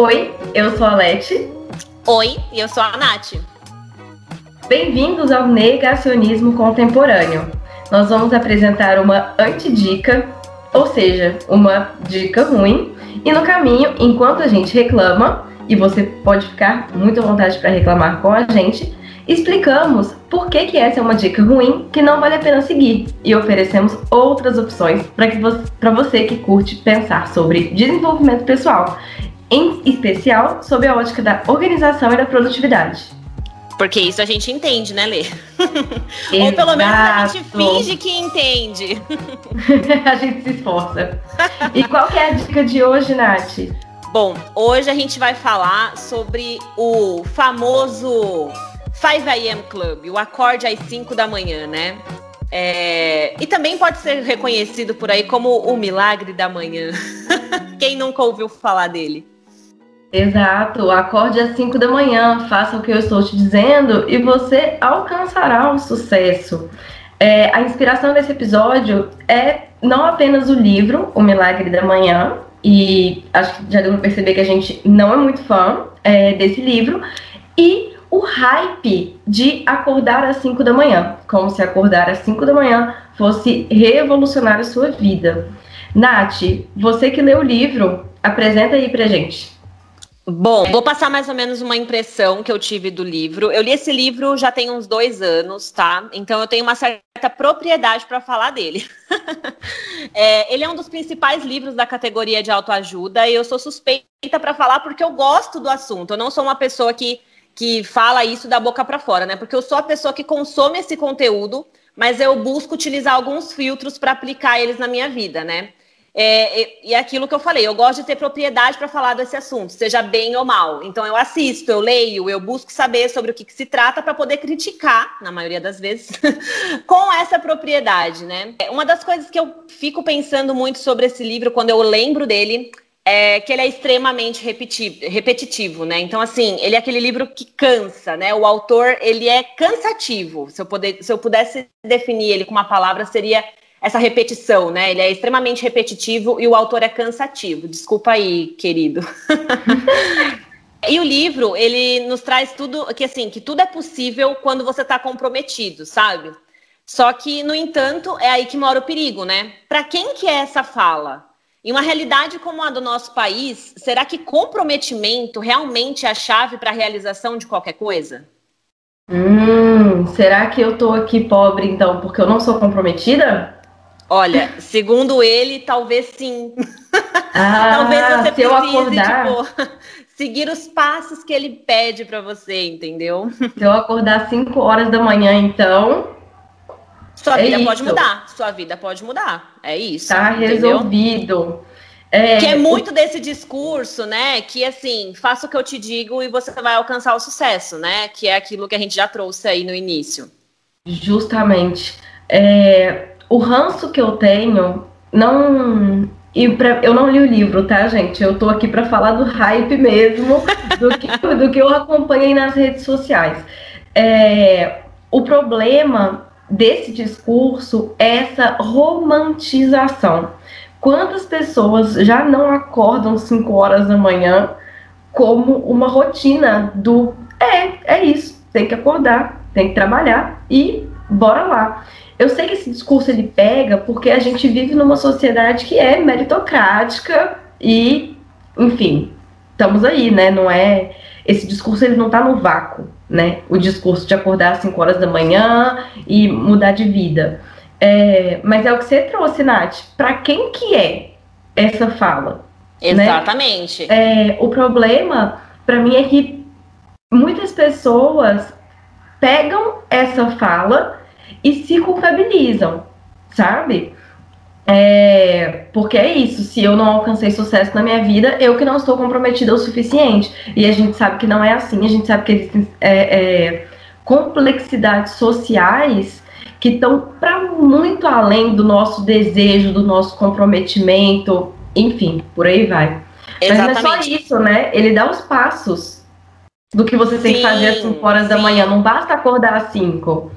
Oi, eu sou a Leti. Oi, eu sou a Nath. Bem-vindos ao Negacionismo Contemporâneo. Nós vamos apresentar uma antidica, ou seja, uma dica ruim, e no caminho, enquanto a gente reclama, e você pode ficar muito à vontade para reclamar com a gente, explicamos por que, que essa é uma dica ruim que não vale a pena seguir e oferecemos outras opções para você que curte pensar sobre desenvolvimento pessoal, em especial sob a ótica da organização e da produtividade. Porque isso a gente entende, né, Lê? Ou pelo menos a gente finge que entende. a gente se esforça. E qual que é a dica de hoje, Nath? Bom, hoje a gente vai falar sobre o famoso 5 AM Club, o acorde às 5 da manhã, né? É... E também pode ser reconhecido por aí como o milagre da manhã. Quem nunca ouviu falar dele? Exato, acorde às 5 da manhã, faça o que eu estou te dizendo e você alcançará o sucesso. É, a inspiração desse episódio é não apenas o livro O Milagre da Manhã, e acho que já deu para perceber que a gente não é muito fã é, desse livro, e o hype de acordar às 5 da manhã, como se acordar às 5 da manhã fosse revolucionar a sua vida. Nath, você que leu o livro, apresenta aí pra gente. Bom, vou passar mais ou menos uma impressão que eu tive do livro. Eu li esse livro já tem uns dois anos, tá? Então eu tenho uma certa propriedade para falar dele. é, ele é um dos principais livros da categoria de autoajuda e eu sou suspeita para falar porque eu gosto do assunto. Eu não sou uma pessoa que, que fala isso da boca para fora, né? Porque eu sou a pessoa que consome esse conteúdo, mas eu busco utilizar alguns filtros para aplicar eles na minha vida, né? É, e é aquilo que eu falei, eu gosto de ter propriedade para falar desse assunto, seja bem ou mal. Então eu assisto, eu leio, eu busco saber sobre o que, que se trata para poder criticar, na maioria das vezes, com essa propriedade, né? Uma das coisas que eu fico pensando muito sobre esse livro quando eu lembro dele é que ele é extremamente repetitivo, repetitivo, né? Então, assim, ele é aquele livro que cansa, né? O autor, ele é cansativo. Se eu, poder, se eu pudesse definir ele com uma palavra, seria essa repetição, né? Ele é extremamente repetitivo e o autor é cansativo. Desculpa aí, querido. e o livro, ele nos traz tudo que assim, que tudo é possível quando você está comprometido, sabe? Só que, no entanto, é aí que mora o perigo, né? Para quem que é essa fala? Em uma realidade como a do nosso país, será que comprometimento realmente é a chave para a realização de qualquer coisa? Hum, será que eu tô aqui pobre então porque eu não sou comprometida? Olha, segundo ele, talvez sim. Ah, talvez você precise, acordar... tipo, seguir os passos que ele pede para você, entendeu? Se eu acordar às 5 horas da manhã, então. Sua é vida isso. pode mudar. Sua vida pode mudar. É isso. Tá entendeu? resolvido. É, que é muito desse discurso, né? Que assim, faça o que eu te digo e você vai alcançar o sucesso, né? Que é aquilo que a gente já trouxe aí no início. Justamente. É, o ranço que eu tenho não. E pra, eu não li o livro, tá, gente? Eu tô aqui para falar do hype mesmo, do que, do que eu acompanhei nas redes sociais. É, o problema desse discurso é essa romantização. Quantas pessoas já não acordam 5 horas da manhã como uma rotina do é, é isso, tem que acordar, tem que trabalhar e bora lá. Eu sei que esse discurso ele pega porque a gente vive numa sociedade que é meritocrática e, enfim, estamos aí, né? Não é esse discurso ele não está no vácuo, né? O discurso de acordar às 5 horas da manhã e mudar de vida. É, mas é o que você trouxe, Nath. Para quem que é essa fala? Né? Exatamente. Né? É, o problema, para mim, é que muitas pessoas pegam essa fala e se culpabilizam, sabe? É, porque é isso, se eu não alcancei sucesso na minha vida, eu que não estou comprometida o suficiente. E a gente sabe que não é assim, a gente sabe que existem é, é, complexidades sociais que estão para muito além do nosso desejo, do nosso comprometimento, enfim, por aí vai. Exatamente. Mas não é só isso, né? Ele dá os passos do que você tem sim, que fazer às 5 horas sim. da manhã. Não basta acordar às 5.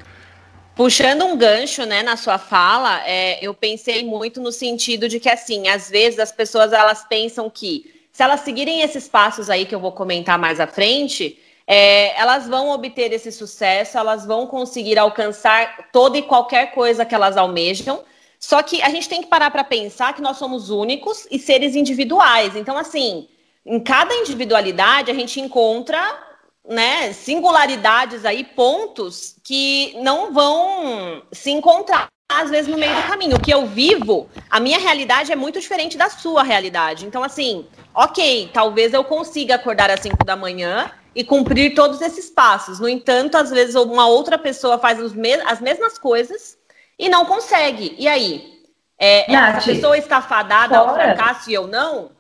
Puxando um gancho, né, na sua fala, é, eu pensei muito no sentido de que, assim, às vezes as pessoas elas pensam que se elas seguirem esses passos aí que eu vou comentar mais à frente, é, elas vão obter esse sucesso, elas vão conseguir alcançar toda e qualquer coisa que elas almejam. Só que a gente tem que parar para pensar que nós somos únicos e seres individuais. Então, assim, em cada individualidade a gente encontra né, singularidades aí, pontos que não vão se encontrar às vezes no meio do caminho. O que eu vivo, a minha realidade é muito diferente da sua realidade. Então, assim, ok, talvez eu consiga acordar às 5 da manhã e cumprir todos esses passos. No entanto, às vezes uma outra pessoa faz as mesmas coisas e não consegue. E aí? É, Nath, essa pessoa está fadada fora, ao fracasso e eu não?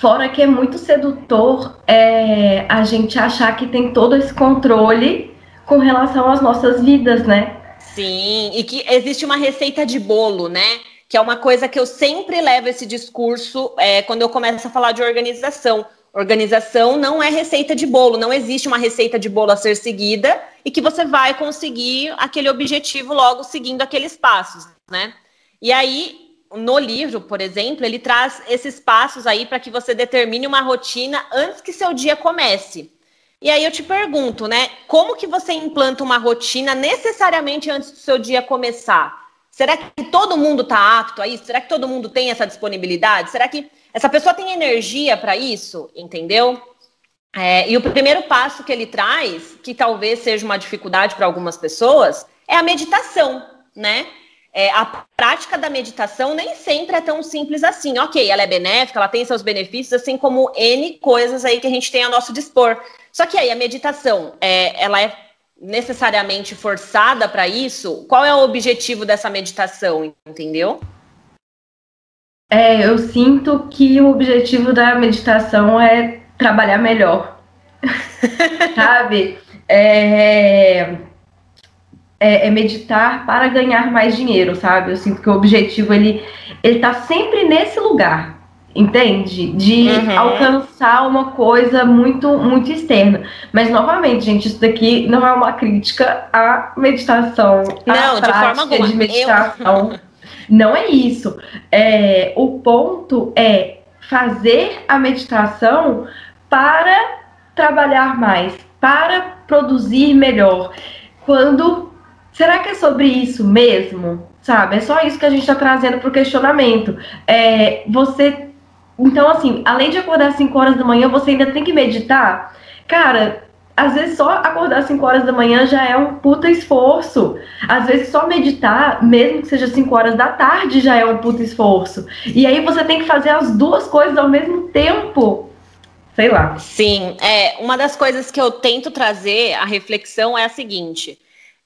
Fora que é muito sedutor é, a gente achar que tem todo esse controle com relação às nossas vidas, né? Sim, e que existe uma receita de bolo, né? Que é uma coisa que eu sempre levo esse discurso é, quando eu começo a falar de organização. Organização não é receita de bolo, não existe uma receita de bolo a ser seguida e que você vai conseguir aquele objetivo logo seguindo aqueles passos, né? E aí, no livro, por exemplo, ele traz esses passos aí para que você determine uma rotina antes que seu dia comece. E aí eu te pergunto, né? Como que você implanta uma rotina necessariamente antes do seu dia começar? Será que todo mundo está apto a isso? Será que todo mundo tem essa disponibilidade? Será que essa pessoa tem energia para isso? Entendeu? É, e o primeiro passo que ele traz, que talvez seja uma dificuldade para algumas pessoas, é a meditação, né? É, a prática da meditação nem sempre é tão simples assim. Ok, ela é benéfica, ela tem seus benefícios, assim como N coisas aí que a gente tem a nosso dispor. Só que aí a meditação, é, ela é necessariamente forçada para isso? Qual é o objetivo dessa meditação, entendeu? É, eu sinto que o objetivo da meditação é trabalhar melhor. Sabe? É, é, é, meditar para ganhar mais dinheiro, sabe? Eu sinto que o objetivo ele, ele tá sempre nesse lugar entende? De uhum. alcançar uma coisa muito, muito externa. Mas, novamente, gente, isso daqui não é uma crítica à meditação. Não, de forma alguma. De meditação. Eu... Não é isso. É, o ponto é fazer a meditação para trabalhar mais, para produzir melhor. Quando. Será que é sobre isso mesmo? Sabe? É só isso que a gente está trazendo para o questionamento. É, você então, assim, além de acordar às 5 horas da manhã, você ainda tem que meditar. Cara, às vezes só acordar às 5 horas da manhã já é um puta esforço. Às vezes só meditar, mesmo que seja 5 horas da tarde, já é um puta esforço. E aí você tem que fazer as duas coisas ao mesmo tempo. Sei lá. Sim, é, uma das coisas que eu tento trazer a reflexão é a seguinte: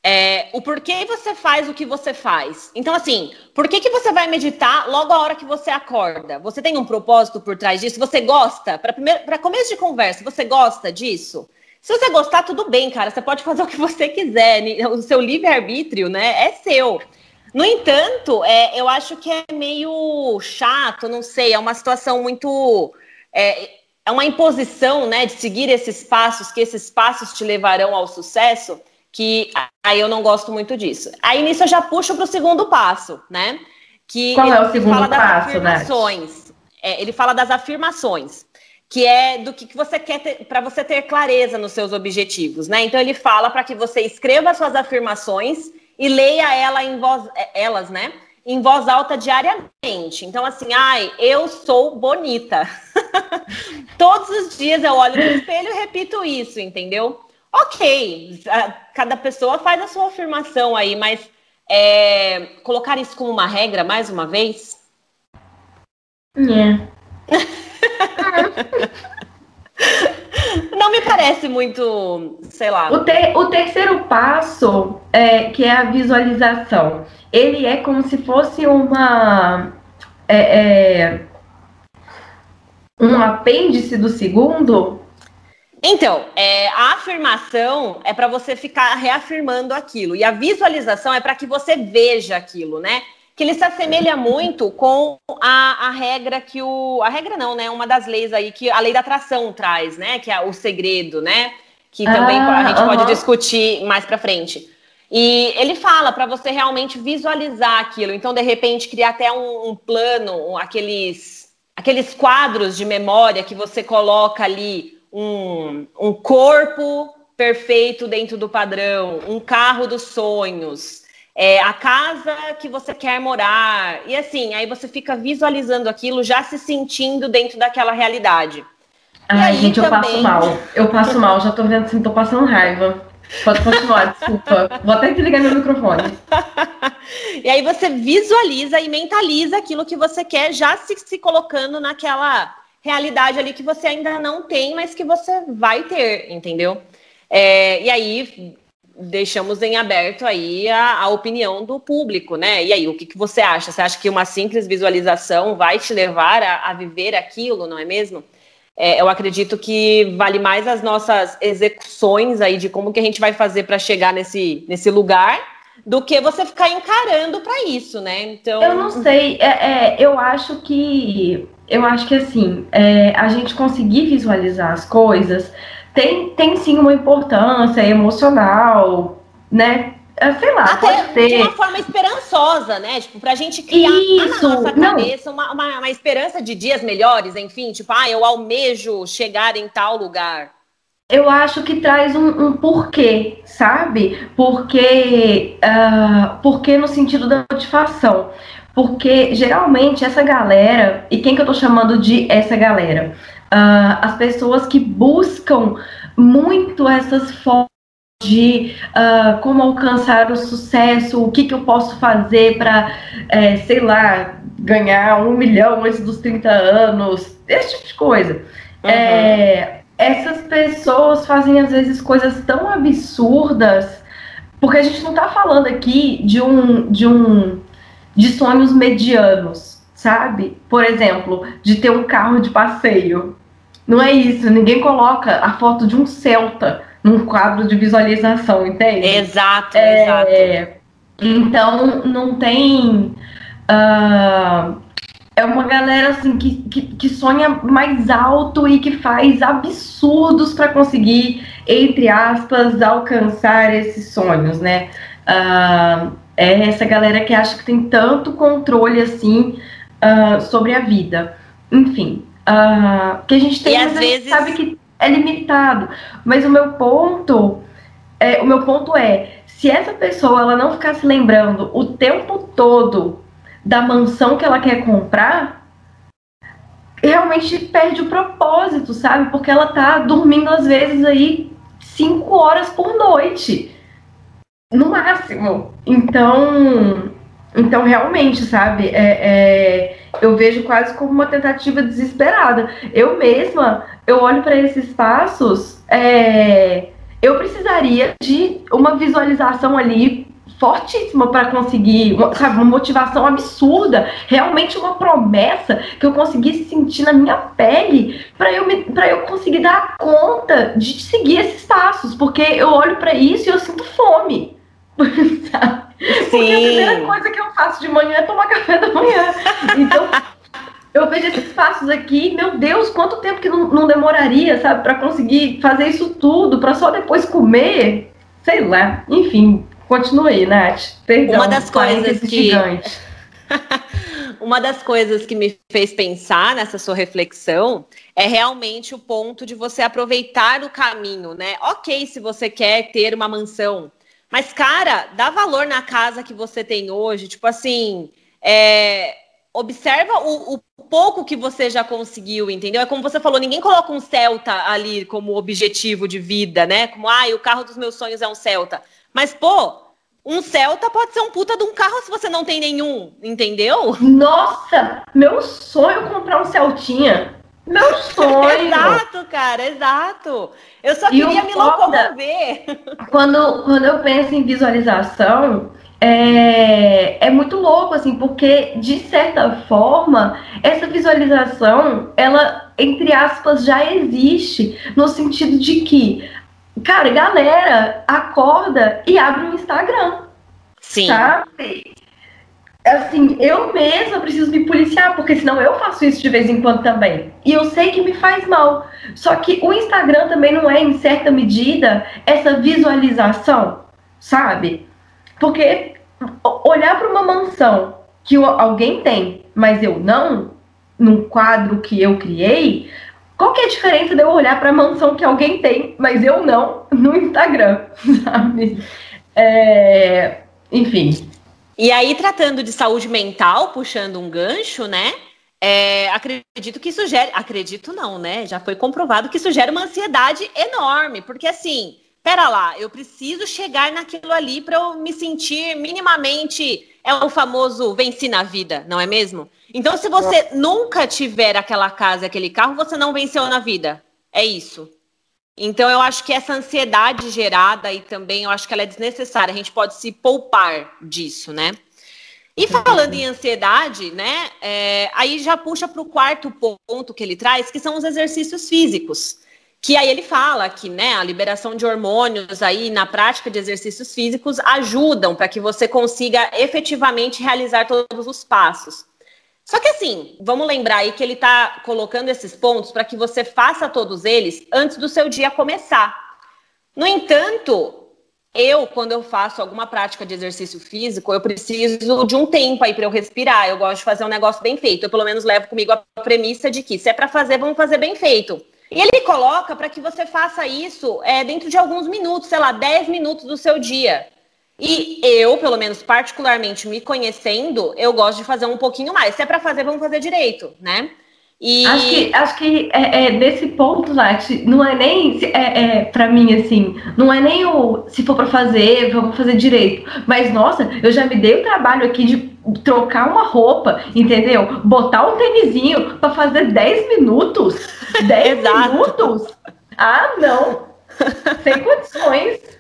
é, o porquê você faz o que você faz. Então, assim, por que, que você vai meditar logo a hora que você acorda? Você tem um propósito por trás disso? Você gosta? Para começo de conversa, você gosta disso? Se você gostar, tudo bem, cara. Você pode fazer o que você quiser. O seu livre-arbítrio, né, é seu. No entanto, é, eu acho que é meio chato, não sei, é uma situação muito. É, é uma imposição, né, de seguir esses passos, que esses passos te levarão ao sucesso que aí eu não gosto muito disso. Aí nisso eu já puxo para o segundo passo, né? Que Qual é o segundo fala das passo, afirmações. Né? É, ele fala das afirmações, que é do que, que você quer para você ter clareza nos seus objetivos, né? Então ele fala para que você escreva suas afirmações e leia ela em voz, é, elas, né? Em voz alta diariamente. Então, assim, ai, eu sou bonita. Todos os dias eu olho no espelho e repito isso, entendeu? Ok, cada pessoa faz a sua afirmação aí, mas é, colocar isso como uma regra mais uma vez? É. Não me parece muito, sei lá. O, ter, o terceiro passo, é, que é a visualização, ele é como se fosse uma. É, é, um apêndice do segundo, então, é, a afirmação é para você ficar reafirmando aquilo, e a visualização é para que você veja aquilo, né? Que ele se assemelha muito com a, a regra que o. A regra não, né? Uma das leis aí que a lei da atração traz, né? Que é o segredo, né? Que também ah, a gente uh -huh. pode discutir mais para frente. E ele fala para você realmente visualizar aquilo. Então, de repente, criar até um, um plano, aqueles aqueles quadros de memória que você coloca ali um, um corpo perfeito dentro do padrão, um carro dos sonhos, é, a casa que você quer morar. E assim, aí você fica visualizando aquilo, já se sentindo dentro daquela realidade. Ai, gente, também... eu passo mal. Eu passo mal, já tô vendo assim, tô passando raiva. Pode continuar, desculpa. Vou até desligar meu microfone. e aí você visualiza e mentaliza aquilo que você quer, já se, se colocando naquela realidade ali que você ainda não tem, mas que você vai ter, entendeu? É, e aí deixamos em aberto aí a, a, opinião do público, né? E aí, o que, que você acha? Você acha que uma simples visualização vai te levar a, a viver aquilo, não é mesmo? É, eu acredito que vale mais as nossas execuções aí de como que a gente vai fazer para chegar nesse, nesse lugar do que você ficar encarando para isso, né? Então eu não sei, é, é, eu acho que eu acho que assim é, a gente conseguir visualizar as coisas tem, tem sim uma importância emocional, né? É, sei lá, Até. De uma forma esperançosa, né? Tipo, pra gente criar Isso, na nossa cabeça uma, uma, uma, esperança de dias melhores, enfim, tipo, ah, eu almejo chegar em tal lugar. Eu acho que traz um, um porquê, sabe? Porque, uh, porque no sentido da motivação. Porque geralmente essa galera, e quem que eu tô chamando de essa galera? uh, as pessoas que buscam muito essas formas de uh, como alcançar o sucesso, o que, que eu posso fazer para, é, sei lá, ganhar um milhão antes dos 30 anos, esse tipo de coisa. Uhum. É, essas pessoas fazem às vezes coisas tão absurdas, porque a gente não está falando aqui de um, de um de sonhos medianos sabe? Por exemplo, de ter um carro de passeio. Não é isso, ninguém coloca a foto de um Celta num quadro de visualização, entende? Exato, é, exato. Então, não tem. Uh, é uma galera assim que, que, que, sonha mais alto e que faz absurdos para conseguir, entre aspas, alcançar esses sonhos, né? Uh, é essa galera que acha que tem tanto controle assim uh, sobre a vida. Enfim, uh, que a gente tem, e a vezes... sabe que é limitado. Mas o meu ponto, é, o meu ponto é, se essa pessoa ela não ficar se lembrando o tempo todo da mansão que ela quer comprar, realmente perde o propósito, sabe? Porque ela tá dormindo às vezes aí cinco horas por noite, no máximo. Então, então, realmente, sabe, é, é, eu vejo quase como uma tentativa desesperada. Eu mesma, eu olho para esses passos, é, eu precisaria de uma visualização ali fortíssima para conseguir, uma, sabe, uma motivação absurda, realmente uma promessa que eu conseguisse sentir na minha pele para eu eu conseguir dar conta de seguir esses passos, porque eu olho para isso e eu sinto fome. Sabe? Sim. Porque a primeira coisa que eu faço de manhã é tomar café da manhã. Então, eu vejo esses passos aqui, meu Deus, quanto tempo que não, não demoraria, sabe, para conseguir fazer isso tudo, para só depois comer, sei lá. Enfim, continue aí, Nath. Perdão, Uma das coisas que Uma das coisas que me fez pensar nessa sua reflexão é realmente o ponto de você aproveitar o caminho, né? Ok, se você quer ter uma mansão, mas, cara, dá valor na casa que você tem hoje. Tipo assim, é, observa o, o, pouco que você já conseguiu, entendeu? É como você falou, ninguém coloca um Celta ali como objetivo de vida, né? Como, ah, o carro dos meus sonhos é um Celta. Mas, pô, um Celta pode ser um puta de um carro se você não tem nenhum, entendeu? Nossa, meu sonho é comprar um Celtinha. Meu sonho! exato, cara, exato. Eu só e queria me locomover. Quando, quando eu penso em visualização, é, é muito louco, assim, porque, de certa forma, essa visualização, ela, entre aspas, já existe, no sentido de que, cara, galera acorda e abre um Instagram. Sim. Sabe? assim, eu mesma preciso me policiar, porque senão eu faço isso de vez em quando também. E eu sei que me faz mal. Só que o Instagram também não é, em certa medida, essa visualização, sabe? Porque olhar para uma mansão que alguém tem, mas eu não, num quadro que eu criei, qual que é a diferença de eu olhar para a mansão que alguém tem, mas eu não, no Instagram, sabe? É, enfim. E aí, tratando de saúde mental, puxando um gancho, né? É, acredito que isso gera. Acredito não, né? Já foi comprovado que isso gera uma ansiedade enorme, porque assim, pera lá, eu preciso chegar naquilo ali para eu me sentir minimamente. É o famoso venci na vida, não é mesmo? Então, se você nunca tiver aquela casa, aquele carro, você não venceu na vida. É isso. Então, eu acho que essa ansiedade gerada e também eu acho que ela é desnecessária. A gente pode se poupar disso, né? E falando em ansiedade, né? É, aí já puxa para o quarto ponto que ele traz, que são os exercícios físicos. Que aí ele fala que né, a liberação de hormônios aí na prática de exercícios físicos ajudam para que você consiga efetivamente realizar todos os passos. Só que assim, vamos lembrar aí que ele está colocando esses pontos para que você faça todos eles antes do seu dia começar. No entanto, eu, quando eu faço alguma prática de exercício físico, eu preciso de um tempo aí para eu respirar. Eu gosto de fazer um negócio bem feito. Eu, pelo menos, levo comigo a premissa de que se é para fazer, vamos fazer bem feito. E ele coloca para que você faça isso é, dentro de alguns minutos, sei lá, 10 minutos do seu dia. E eu, pelo menos particularmente me conhecendo, eu gosto de fazer um pouquinho mais. Se é para fazer, vamos fazer direito, né? E... Acho que, acho que é, é, nesse ponto, Nath, não é nem, é, é, pra mim, assim, não é nem o se for para fazer, vamos fazer direito. Mas, nossa, eu já me dei o trabalho aqui de trocar uma roupa, entendeu? Botar um tênisinho para fazer 10 minutos. 10 minutos? Ah, não! Sem condições.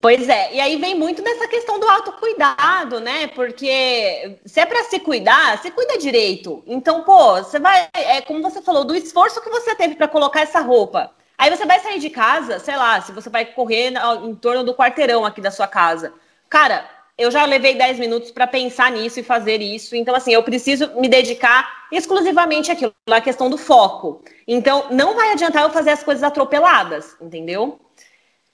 Pois é, e aí vem muito dessa questão do autocuidado, né? Porque se é para se cuidar, você cuida direito. Então, pô, você vai, é como você falou, do esforço que você teve para colocar essa roupa. Aí você vai sair de casa, sei lá, se você vai correr em torno do quarteirão aqui da sua casa. Cara, eu já levei 10 minutos para pensar nisso e fazer isso. Então, assim, eu preciso me dedicar exclusivamente àquilo, à questão do foco. Então, não vai adiantar eu fazer as coisas atropeladas, entendeu?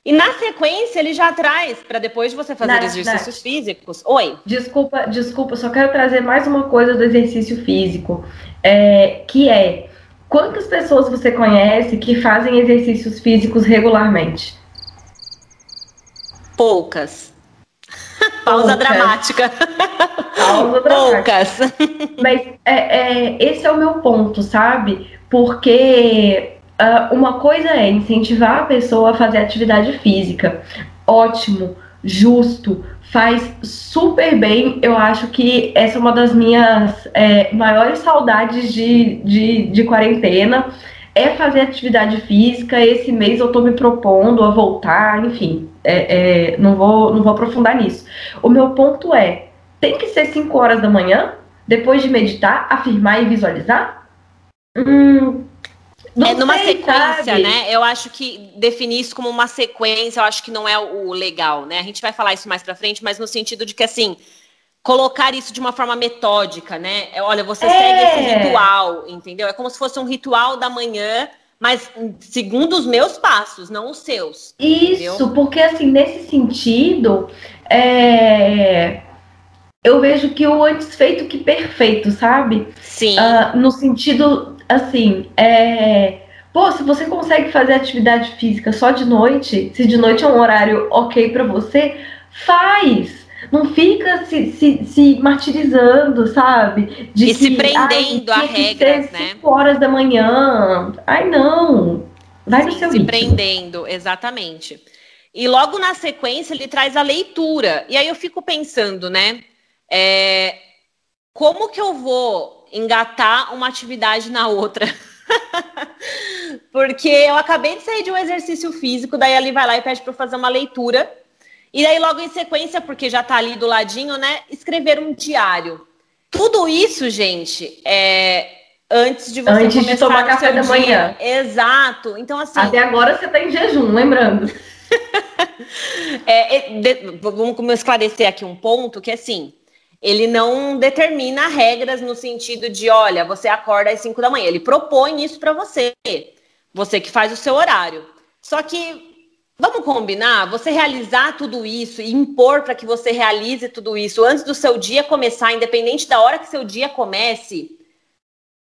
E na sequência ele já traz, para depois de você fazer Nath, exercícios Nath. físicos. Oi. Desculpa, desculpa, só quero trazer mais uma coisa do exercício físico, é, que é quantas pessoas você conhece que fazem exercícios físicos regularmente? Poucas. Pausa dramática. Pausa dramática. Poucas. Mas é, é, esse é o meu ponto, sabe? Porque Uh, uma coisa é incentivar a pessoa a fazer atividade física. Ótimo, justo, faz super bem. Eu acho que essa é uma das minhas é, maiores saudades de, de, de quarentena. É fazer atividade física. Esse mês eu tô me propondo a voltar, enfim, é, é, não, vou, não vou aprofundar nisso. O meu ponto é: tem que ser 5 horas da manhã, depois de meditar, afirmar e visualizar? Hum, não é numa sei, sequência, sabe? né? Eu acho que definir isso como uma sequência, eu acho que não é o legal, né? A gente vai falar isso mais para frente, mas no sentido de que assim, colocar isso de uma forma metódica, né? É, olha, você é. segue esse ritual, entendeu? É como se fosse um ritual da manhã, mas segundo os meus passos, não os seus. Isso, entendeu? porque assim, nesse sentido, é... eu vejo que o antes feito que perfeito, sabe? Sim. Uh, no sentido assim, é. Pô, se você consegue fazer atividade física só de noite, se de noite é um horário ok para você, faz! Não fica se, se, se martirizando, sabe? De e que, se prendendo a regras, né? 5 horas da manhã. Ai, não. Vai no seu Se ritmo. prendendo, exatamente. E logo na sequência ele traz a leitura. E aí eu fico pensando, né? É, como que eu vou engatar uma atividade na outra. Porque eu acabei de sair de um exercício físico, daí ali vai lá e pede para fazer uma leitura. E daí logo em sequência, porque já está ali do ladinho, né, escrever um diário. Tudo isso, gente, é antes de você antes de tomar café da manhã. Exato. Então assim, até agora você está em jejum, lembrando. é, de, vamos esclarecer aqui um ponto que assim, ele não determina regras no sentido de, olha, você acorda às 5 da manhã. Ele propõe isso para você. Você que faz o seu horário. Só que Vamos combinar? Você realizar tudo isso e impor para que você realize tudo isso antes do seu dia começar, independente da hora que seu dia comece,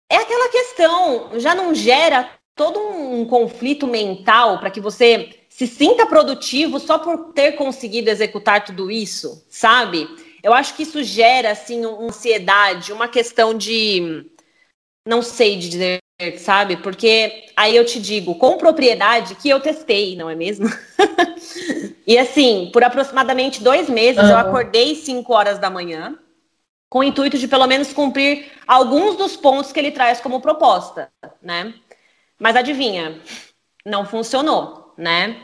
é aquela questão, já não gera todo um conflito mental para que você se sinta produtivo só por ter conseguido executar tudo isso, sabe? Eu acho que isso gera assim uma ansiedade, uma questão de não sei dizer, sabe? Porque aí eu te digo com propriedade que eu testei, não é mesmo? e assim, por aproximadamente dois meses, uhum. eu acordei 5 horas da manhã, com o intuito de pelo menos cumprir alguns dos pontos que ele traz como proposta, né? Mas adivinha, não funcionou, né?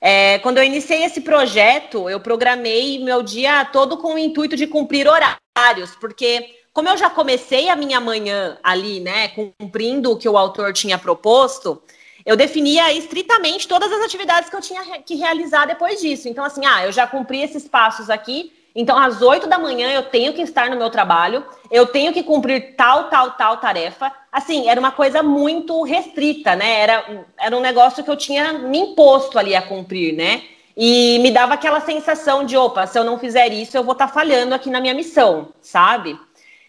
É, quando eu iniciei esse projeto, eu programei meu dia todo com o intuito de cumprir horários, porque como eu já comecei a minha manhã ali, né, cumprindo o que o autor tinha proposto, eu definia estritamente todas as atividades que eu tinha que realizar depois disso. Então, assim, ah, eu já cumpri esses passos aqui, então às oito da manhã eu tenho que estar no meu trabalho, eu tenho que cumprir tal, tal, tal tarefa. Assim, era uma coisa muito restrita, né? Era, era um negócio que eu tinha me imposto ali a cumprir, né? E me dava aquela sensação de, opa, se eu não fizer isso, eu vou estar tá falhando aqui na minha missão, sabe?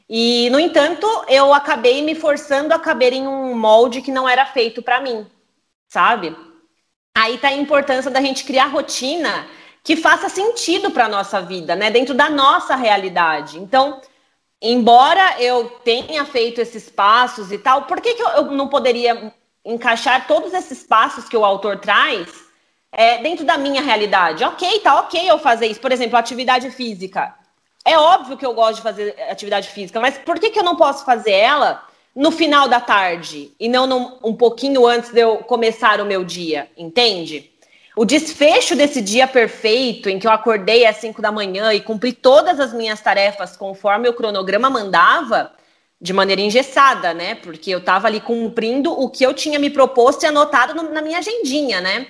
E, no entanto, eu acabei me forçando a caber em um molde que não era feito para mim, sabe? Aí tá a importância da gente criar rotina que faça sentido para nossa vida, né? Dentro da nossa realidade. Então, embora eu tenha feito esses passos e tal, por que, que eu não poderia encaixar todos esses passos que o autor traz é, dentro da minha realidade? Ok, tá ok eu fazer isso. Por exemplo, atividade física. É óbvio que eu gosto de fazer atividade física, mas por que, que eu não posso fazer ela no final da tarde e não no, um pouquinho antes de eu começar o meu dia? Entende? O desfecho desse dia perfeito, em que eu acordei às 5 da manhã e cumpri todas as minhas tarefas conforme o cronograma mandava, de maneira engessada, né? Porque eu estava ali cumprindo o que eu tinha me proposto e anotado no, na minha agendinha, né?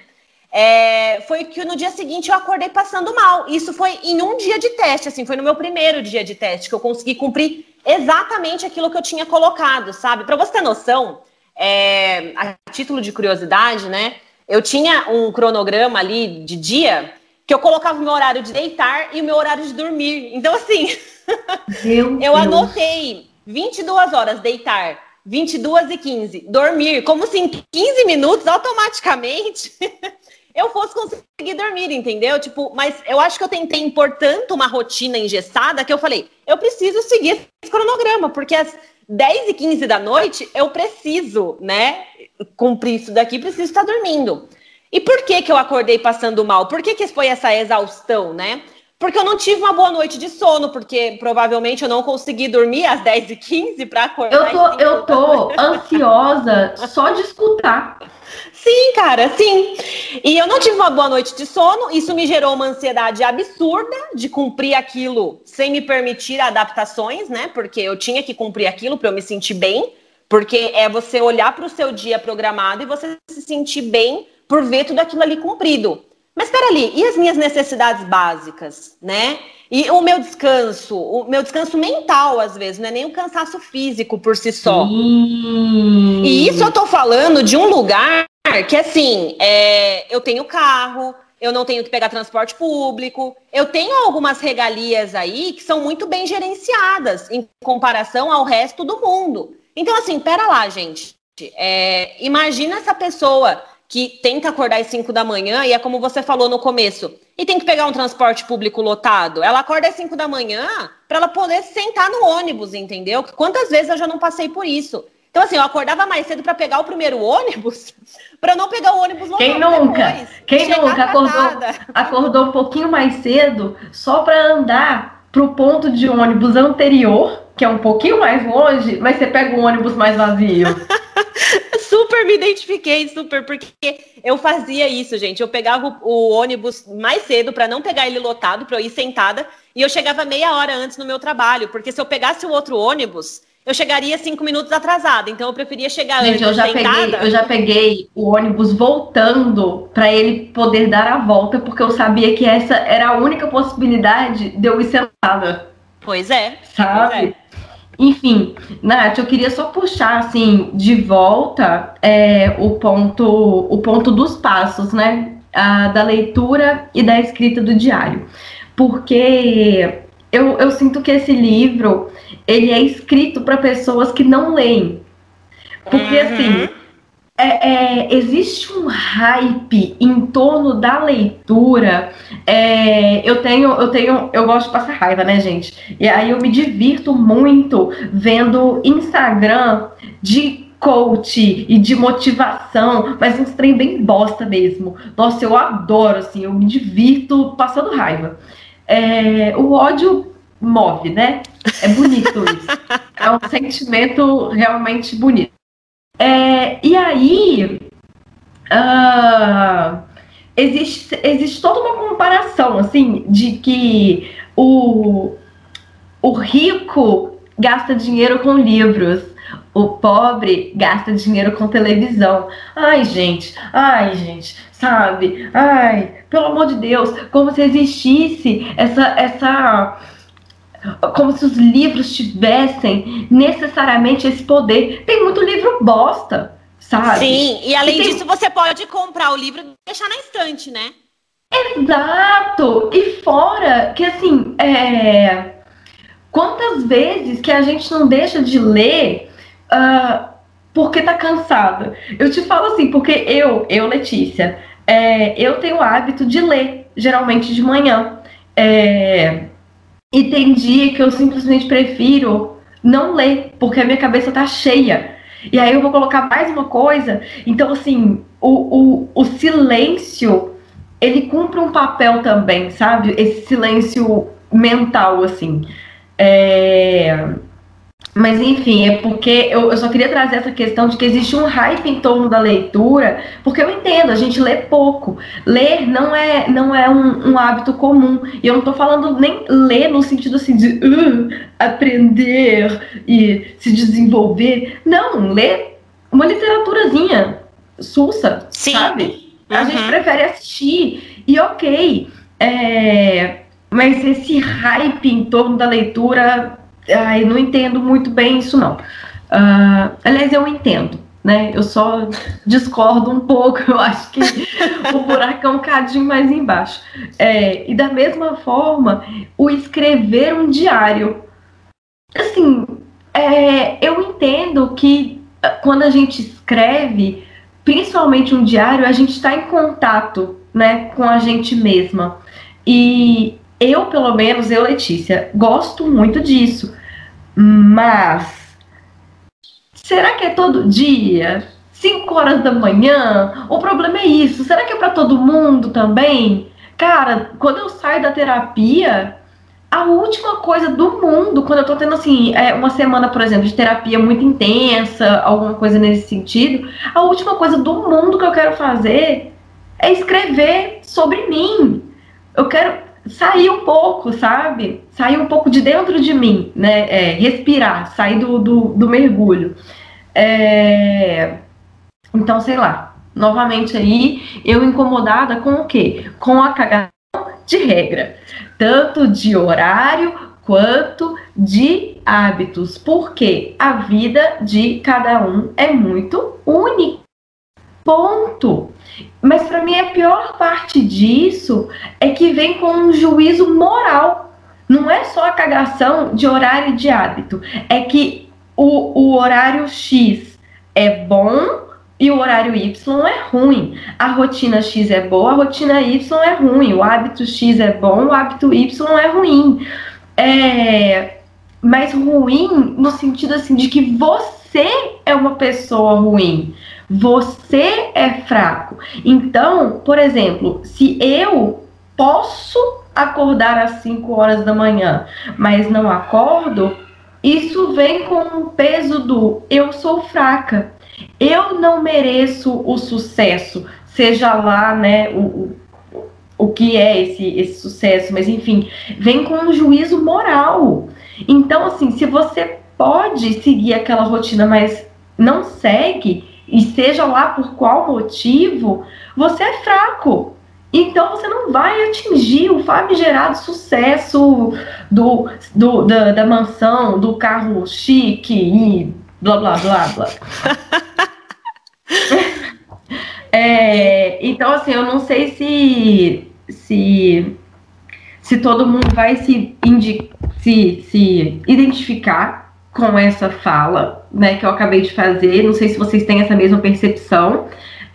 é, foi que no dia seguinte eu acordei passando mal. Isso foi em um dia de teste, assim, foi no meu primeiro dia de teste que eu consegui cumprir exatamente aquilo que eu tinha colocado, sabe? Para você ter noção, é, a título de curiosidade, né? Eu tinha um cronograma ali de dia que eu colocava o meu horário de deitar e o meu horário de dormir. Então, assim, eu anotei 22 horas deitar, 22 e 15 dormir, como se em 15 minutos automaticamente eu fosse conseguir dormir, entendeu? Tipo, mas eu acho que eu tentei impor tanto uma rotina engessada que eu falei, eu preciso seguir esse cronograma, porque às 10 e 15 da noite eu preciso, né, cumprir isso daqui, preciso estar dormindo. E por que que eu acordei passando mal? Por que que foi essa exaustão, né? Porque eu não tive uma boa noite de sono, porque provavelmente eu não consegui dormir às 10h15 para acordar. Eu tô, eu tô ansiosa só de escutar. Sim, cara, sim. E eu não tive uma boa noite de sono, isso me gerou uma ansiedade absurda de cumprir aquilo sem me permitir adaptações, né? Porque eu tinha que cumprir aquilo para eu me sentir bem, porque é você olhar para o seu dia programado e você se sentir bem por ver tudo aquilo ali cumprido. Mas espera ali, e as minhas necessidades básicas, né? E o meu descanso, o meu descanso mental, às vezes, não é nem o cansaço físico por si só. Sim. E isso eu tô falando de um lugar que, assim, é, eu tenho carro, eu não tenho que pegar transporte público, eu tenho algumas regalias aí que são muito bem gerenciadas em comparação ao resto do mundo. Então, assim, pera lá, gente. É, imagina essa pessoa que tenta acordar às 5 da manhã e é como você falou no começo, e tem que pegar um transporte público lotado. Ela acorda às 5 da manhã para ela poder sentar no ônibus, entendeu? Quantas vezes eu já não passei por isso? Então, assim, eu acordava mais cedo para pegar o primeiro ônibus, para não pegar o ônibus lotado. Quem nunca? Depois, Quem nunca acordou, acordou um pouquinho mais cedo só para andar para o ponto de ônibus anterior, que é um pouquinho mais longe, mas você pega um ônibus mais vazio. super me identifiquei, super, porque eu fazia isso, gente. Eu pegava o, ônibus mais cedo para não pegar ele lotado, para eu ir sentada, e eu chegava meia hora antes no meu trabalho, porque se eu pegasse o outro ônibus, eu chegaria cinco minutos atrasada. Então eu preferia chegar gente, antes eu já sentada. Peguei, eu já peguei o ônibus voltando para ele poder dar a volta, porque eu sabia que essa era a única possibilidade de eu ir sentada. Pois é. Sabe? Pois é. Enfim, Nath, eu queria só puxar assim de volta é, o ponto o ponto dos passos, né? A, da leitura e da escrita do diário. Porque eu, eu sinto que esse livro ele é escrito para pessoas que não leem, Porque uhum. assim, é, é, existe um hype em torno da leitura. É, eu tenho, eu tenho, eu gosto de passar raiva, né, gente? E aí eu me divirto muito vendo Instagram de coach e de motivação, mas um trem bem bosta mesmo. Nossa, eu adoro, assim, eu me divirto passando raiva. É, o ódio move, né? É bonito isso. é um sentimento realmente bonito. É, e aí, uh, existe, existe toda uma comparação, assim, de que o, o rico gasta dinheiro com livros, o pobre gasta dinheiro com televisão. Ai, gente, ai, gente, sabe? Ai, pelo amor de Deus, como se existisse essa essa como se os livros tivessem necessariamente esse poder. Tem muito livro bosta, sabe? Sim, e além e tem... disso, você pode comprar o livro e deixar na estante, né? Exato! E fora que assim, é... quantas vezes que a gente não deixa de ler uh, porque tá cansada? Eu te falo assim, porque eu, eu, Letícia, é, eu tenho o hábito de ler, geralmente de manhã. É, e tem dia que eu simplesmente prefiro não ler, porque a minha cabeça tá cheia. E aí eu vou colocar mais uma coisa. Então, assim, o, o, o silêncio, ele cumpre um papel também, sabe? Esse silêncio mental, assim. É... Mas enfim, é porque eu, eu, só queria trazer essa questão de que existe um hype em torno da leitura, porque eu entendo, a gente lê pouco. Ler não é, não é um, um hábito comum. E eu não estou falando nem ler no sentido assim de uh, aprender e se desenvolver. Não, ler uma literaturazinha sussa, Sim. sabe? Uhum. A gente prefere assistir. E ok. É, mas esse hype em torno da leitura Ai, não entendo muito bem isso, não. Uh, aliás, eu entendo, né? Eu só discordo um pouco, eu acho que o buraco é um cadinho mais embaixo. É, e da mesma forma, o escrever um diário. Assim, é, eu entendo que ah, quando a gente escreve, principalmente um diário, a gente está em contato né, com a gente mesma. E eu, pelo menos, eu, Letícia, gosto muito disso. Mas será que é todo dia? 5 horas da manhã? O problema é isso. Será que é para todo mundo também? Cara, quando eu saio da terapia, a última coisa do mundo, quando eu tô tendo assim, é, uma semana, por exemplo, de terapia muito intensa, alguma coisa nesse sentido, a última coisa do mundo que eu quero fazer é escrever sobre mim. Eu quero sair um pouco, sabe? Sair um pouco de dentro de mim, né? É, respirar, sair do, do, do mergulho. É... Então, sei lá. Novamente aí, eu incomodada com o quê? Com a cagação de regra. Tanto de horário quanto de hábitos. Porque a vida de cada um é muito única. Ponto. Mas para mim a pior parte disso é que vem com um juízo moral. Não é só a cagação de horário e de hábito. É que o, o horário X é bom e o horário Y é ruim. A rotina X é boa, a rotina Y é ruim. O hábito X é bom, o hábito Y é ruim. É, mas ruim no sentido assim de que você é uma pessoa ruim. Você é fraco. Então, por exemplo, se eu posso acordar às 5 horas da manhã, mas não acordo, isso vem com o peso do eu sou fraca. Eu não mereço o sucesso, seja lá, né, o, o, o que é esse, esse sucesso, mas enfim, vem com um juízo moral. Então, assim, se você pode seguir aquela rotina, mas não segue, e seja lá por qual motivo, você é fraco. Então você não vai atingir o famigerado sucesso do, do da, da, mansão, do carro chique e blá blá blá blá. é, então, assim, eu não sei se, se, se todo mundo vai se, se, se identificar com essa fala, né, que eu acabei de fazer. Não sei se vocês têm essa mesma percepção.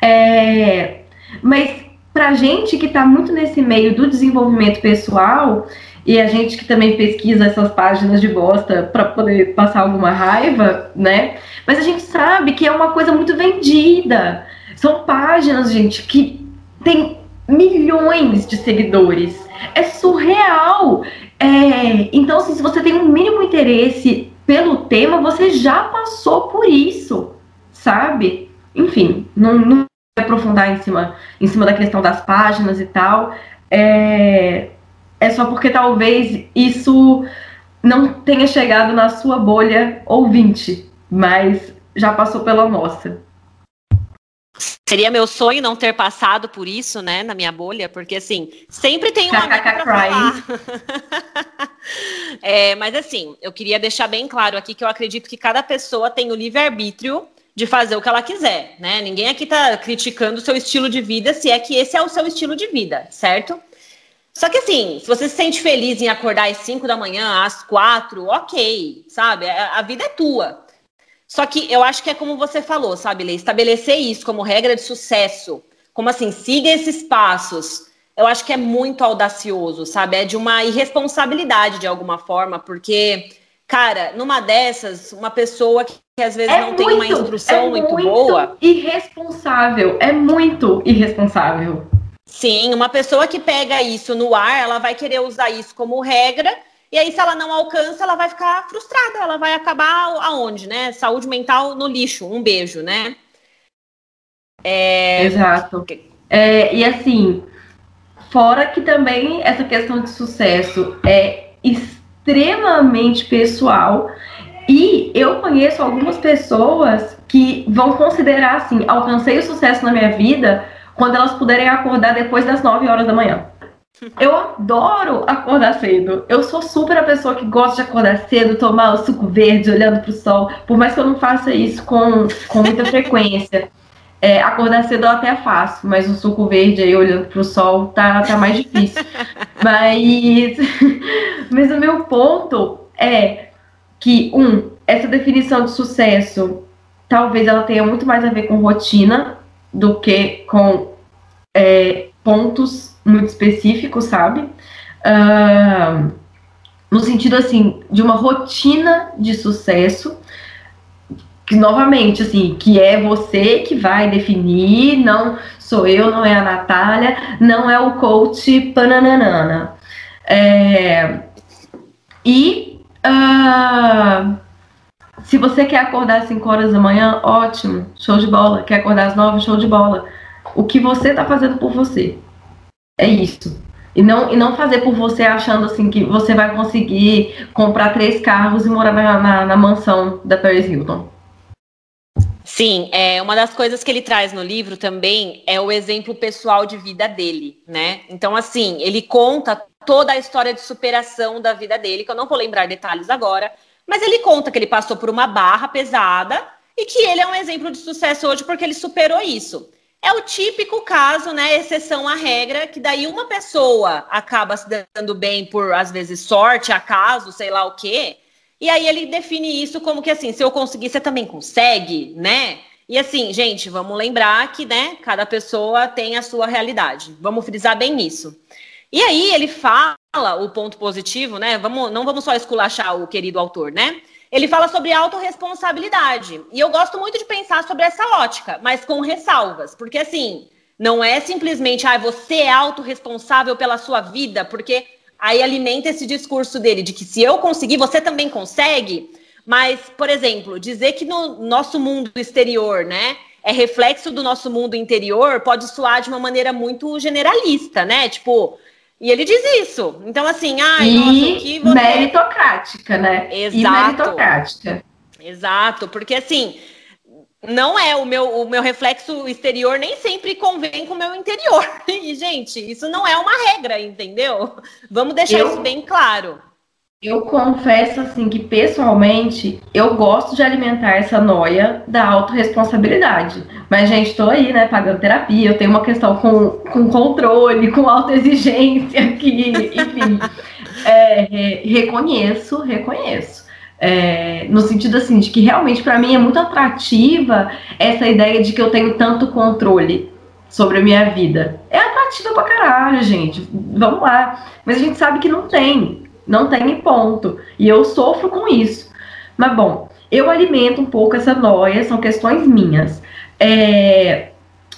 É, mas para gente que está muito nesse meio do desenvolvimento pessoal e a gente que também pesquisa essas páginas de bosta para poder passar alguma raiva, né? Mas a gente sabe que é uma coisa muito vendida. São páginas, gente, que tem milhões de seguidores. É surreal. É, então, assim, se você tem um mínimo interesse pelo tema, você já passou por isso, sabe? Enfim, não, não vou aprofundar em cima, em cima da questão das páginas e tal. É, é só porque talvez isso não tenha chegado na sua bolha ouvinte, mas já passou pela nossa. Seria meu sonho não ter passado por isso, né, na minha bolha, porque assim, sempre tem uma pra falar. é, mas assim, eu queria deixar bem claro aqui que eu acredito que cada pessoa tem o livre-arbítrio de fazer o que ela quiser, né? Ninguém aqui tá criticando o seu estilo de vida, se é que esse é o seu estilo de vida, certo? Só que assim, se você se sente feliz em acordar às 5 da manhã, às 4, ok, sabe? A, a vida é tua. Só que eu acho que é como você falou, sabe, Lê? Estabelecer isso como regra de sucesso, como assim, siga esses passos. Eu acho que é muito audacioso, sabe? É de uma irresponsabilidade de alguma forma, porque, cara, numa dessas, uma pessoa que, que às vezes é não muito, tem uma instrução é muito, muito boa. Irresponsável, é muito irresponsável. Sim, uma pessoa que pega isso no ar, ela vai querer usar isso como regra e aí, se ela não alcança, ela vai ficar frustrada, ela vai acabar aonde, né? Saúde mental no lixo, um beijo, né? É... Exato. É, e assim, fora que também essa questão de sucesso é extremamente pessoal. E eu conheço algumas pessoas que vão considerar assim: alcancei o sucesso na minha vida quando elas puderem acordar depois das 9 horas da manhã. Eu adoro acordar cedo. Eu sou super a pessoa que gosta de acordar cedo, tomar o suco verde, olhando pro sol. Por mais que eu não faça isso com, com muita frequência. É, acordar cedo eu até faço, mas o suco verde aí olhando pro sol tá, tá mais difícil. mas, mas o meu ponto é que, um, essa definição de sucesso talvez ela tenha muito mais a ver com rotina do que com é, pontos muito específicos, sabe? Uh, no sentido assim de uma rotina de sucesso que novamente assim que é você que vai definir não sou eu não é a Natália não é o coach pananana. É, e uh, se você quer acordar às 5 horas da manhã ótimo show de bola. Quer acordar às 9 show de bola. O que você está fazendo por você é isso. E não, e não fazer por você achando assim que você vai conseguir comprar três carros e morar na, na, na mansão da Paris Hilton. Sim, é uma das coisas que ele traz no livro também é o exemplo pessoal de vida dele, né? Então, assim, ele conta toda a história de superação da vida dele, que eu não vou lembrar detalhes agora, mas ele conta que ele passou por uma barra pesada e que ele é um exemplo de sucesso hoje porque ele superou isso. É o típico caso, né? Exceção à regra, que daí uma pessoa acaba se dando bem por, às vezes, sorte, acaso, sei lá o quê. E aí ele define isso como que assim, se eu conseguir, você também consegue, né? E assim, gente, vamos lembrar que, né, cada pessoa tem a sua realidade. Vamos frisar bem isso. E aí ele fala o ponto positivo, né? Vamos, não vamos só esculachar o querido autor, né? Ele fala sobre autorresponsabilidade. E eu gosto muito de pensar sobre essa ótica, mas com ressalvas. Porque, assim, não é simplesmente, ah, você é autorresponsável pela sua vida, porque aí alimenta esse discurso dele de que se eu conseguir, você também consegue. Mas, por exemplo, dizer que no nosso mundo exterior, né, é reflexo do nosso mundo interior, pode soar de uma maneira muito generalista, né? Tipo, e ele diz isso. Então, assim, ai, e nossa, que você... meritocrática, né? Exato. E meritocrática. Exato, porque assim, não é o meu, o meu reflexo exterior nem sempre convém com o meu interior. E, gente, isso não é uma regra, entendeu? Vamos deixar Eu... isso bem claro. Eu confesso assim que pessoalmente eu gosto de alimentar essa noia da autorresponsabilidade. Mas, gente, estou aí, né, pagando terapia, eu tenho uma questão com, com controle, com autoexigência aqui, enfim. é, re, reconheço, reconheço. É, no sentido assim, de que realmente para mim é muito atrativa essa ideia de que eu tenho tanto controle sobre a minha vida. É atrativa pra caralho, gente. Vamos lá. Mas a gente sabe que não tem. Não tem em ponto. E eu sofro com isso. Mas bom, eu alimento um pouco essa noia, são questões minhas. É,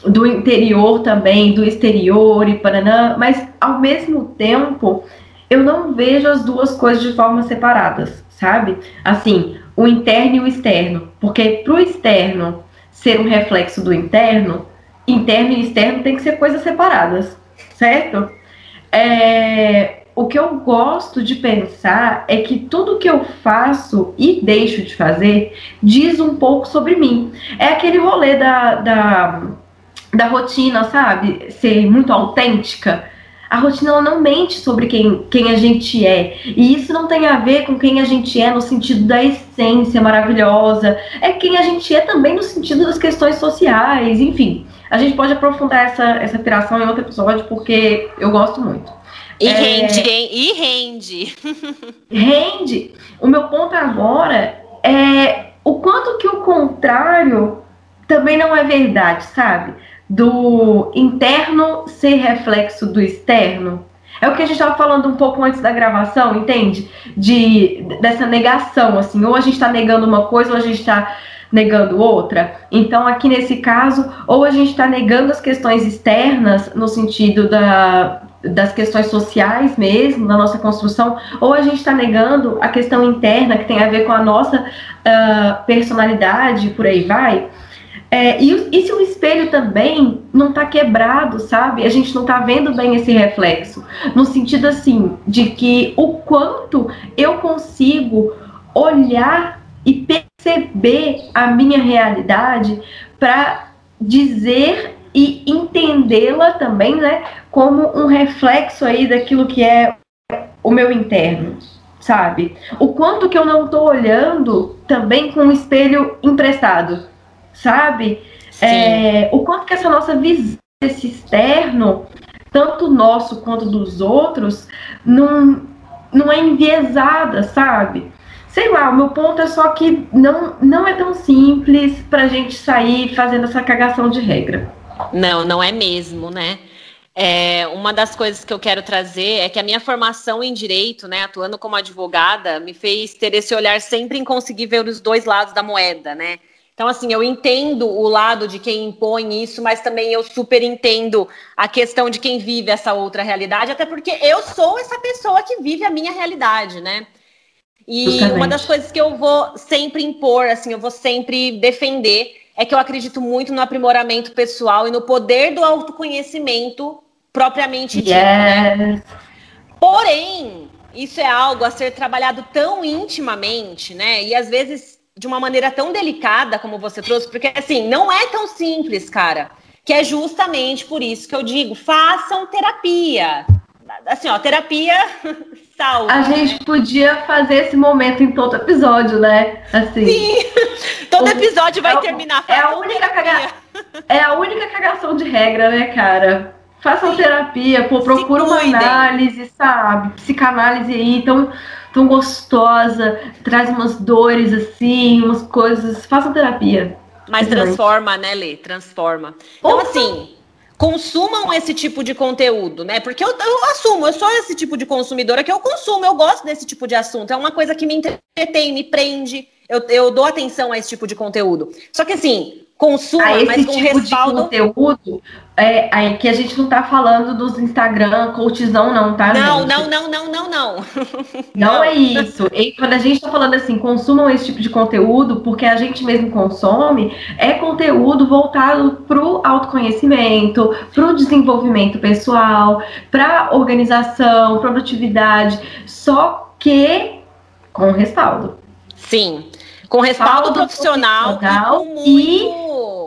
do interior também, do exterior e paranã, mas ao mesmo tempo eu não vejo as duas coisas de forma separadas, sabe? Assim, o interno e o externo, porque para o externo ser um reflexo do interno, interno e externo tem que ser coisas separadas, certo? É, o que eu gosto de pensar é que tudo que eu faço e deixo de fazer diz um pouco sobre mim. É aquele rolê da, da, da rotina, sabe? Ser muito autêntica. A rotina ela não mente sobre quem, quem a gente é. E isso não tem a ver com quem a gente é no sentido da essência maravilhosa. É quem a gente é também no sentido das questões sociais, enfim. A gente pode aprofundar essa, essa piração em outro episódio, porque eu gosto muito. E é... rende, hein? E rende. rende. O meu ponto agora é o quanto que o contrário também não é verdade, sabe? Do interno ser reflexo do externo. É o que a gente estava falando um pouco antes da gravação, entende? De dessa negação, assim, ou a gente está negando uma coisa, ou a gente está negando outra. Então, aqui nesse caso, ou a gente está negando as questões externas, no sentido da, das questões sociais mesmo, na nossa construção, ou a gente está negando a questão interna, que tem a ver com a nossa uh, personalidade, por aí vai. É, e, e, se o espelho também não está quebrado, sabe? A gente não está vendo bem esse reflexo. No sentido assim, de que o quanto eu consigo olhar e perceber a minha realidade para dizer e entendê-la também, né, como um reflexo aí daquilo que é o meu interno, sabe? O quanto que eu não estou olhando também com um espelho emprestado, sabe? É, o quanto que essa nossa visão desse externo, tanto nosso quanto dos outros, não, não é enviesada, sabe? sei lá, o meu ponto é só que não, não é tão simples pra gente sair fazendo essa cagação de regra. Não, não é mesmo, né? É, uma das coisas que eu quero trazer é que a minha formação em direito, né, atuando como advogada, me fez ter esse olhar sempre em conseguir ver os dois lados da moeda, né? Então, assim, eu entendo o lado de quem impõe isso, mas também eu super entendo a questão de quem vive essa outra realidade, até porque eu sou essa pessoa que vive a minha realidade, né? E Justamente. uma das coisas que eu vou sempre impor, assim, eu vou sempre defender, é que eu acredito muito no aprimoramento pessoal e no poder do autoconhecimento propriamente dito. Né? Yes. Né? Porém, isso é algo a ser trabalhado tão intimamente, né? E às vezes de uma maneira tão delicada como você trouxe, porque assim, não é tão simples, cara. Que é justamente por isso que eu digo, façam terapia. Assim, ó, terapia salva. A gente né? podia fazer esse momento em todo episódio, né? Assim. Sim. Todo episódio vai é, terminar. É a única caga... é a única cagação de regra, né, cara? Façam terapia, pô, procura uma análise, sabe? Psicanálise aí, tão, tão gostosa, traz umas dores assim, umas coisas. Façam terapia. Mas transforma, né, Lê? Transforma. Então, assim, consumam esse tipo de conteúdo, né? Porque eu, eu, assumo, eu sou esse tipo de consumidora que eu consumo, eu gosto desse tipo de assunto. É uma coisa que me entretém, me prende. Eu, eu dou atenção a esse tipo de conteúdo. Só que assim, consuma, a esse tipo respaldo. De conteúdo é, aí que a gente não tá falando dos Instagram, coachzão, não, tá? Não, gente? não, não, não, não, não. Não, é isso. E quando a gente tá falando assim, consumam esse tipo de conteúdo, porque a gente mesmo consome, é conteúdo voltado pro autoconhecimento, pro desenvolvimento pessoal, pra organização, produtividade, só que com respaldo. Sim. Com respaldo, profissional, profissional, e muito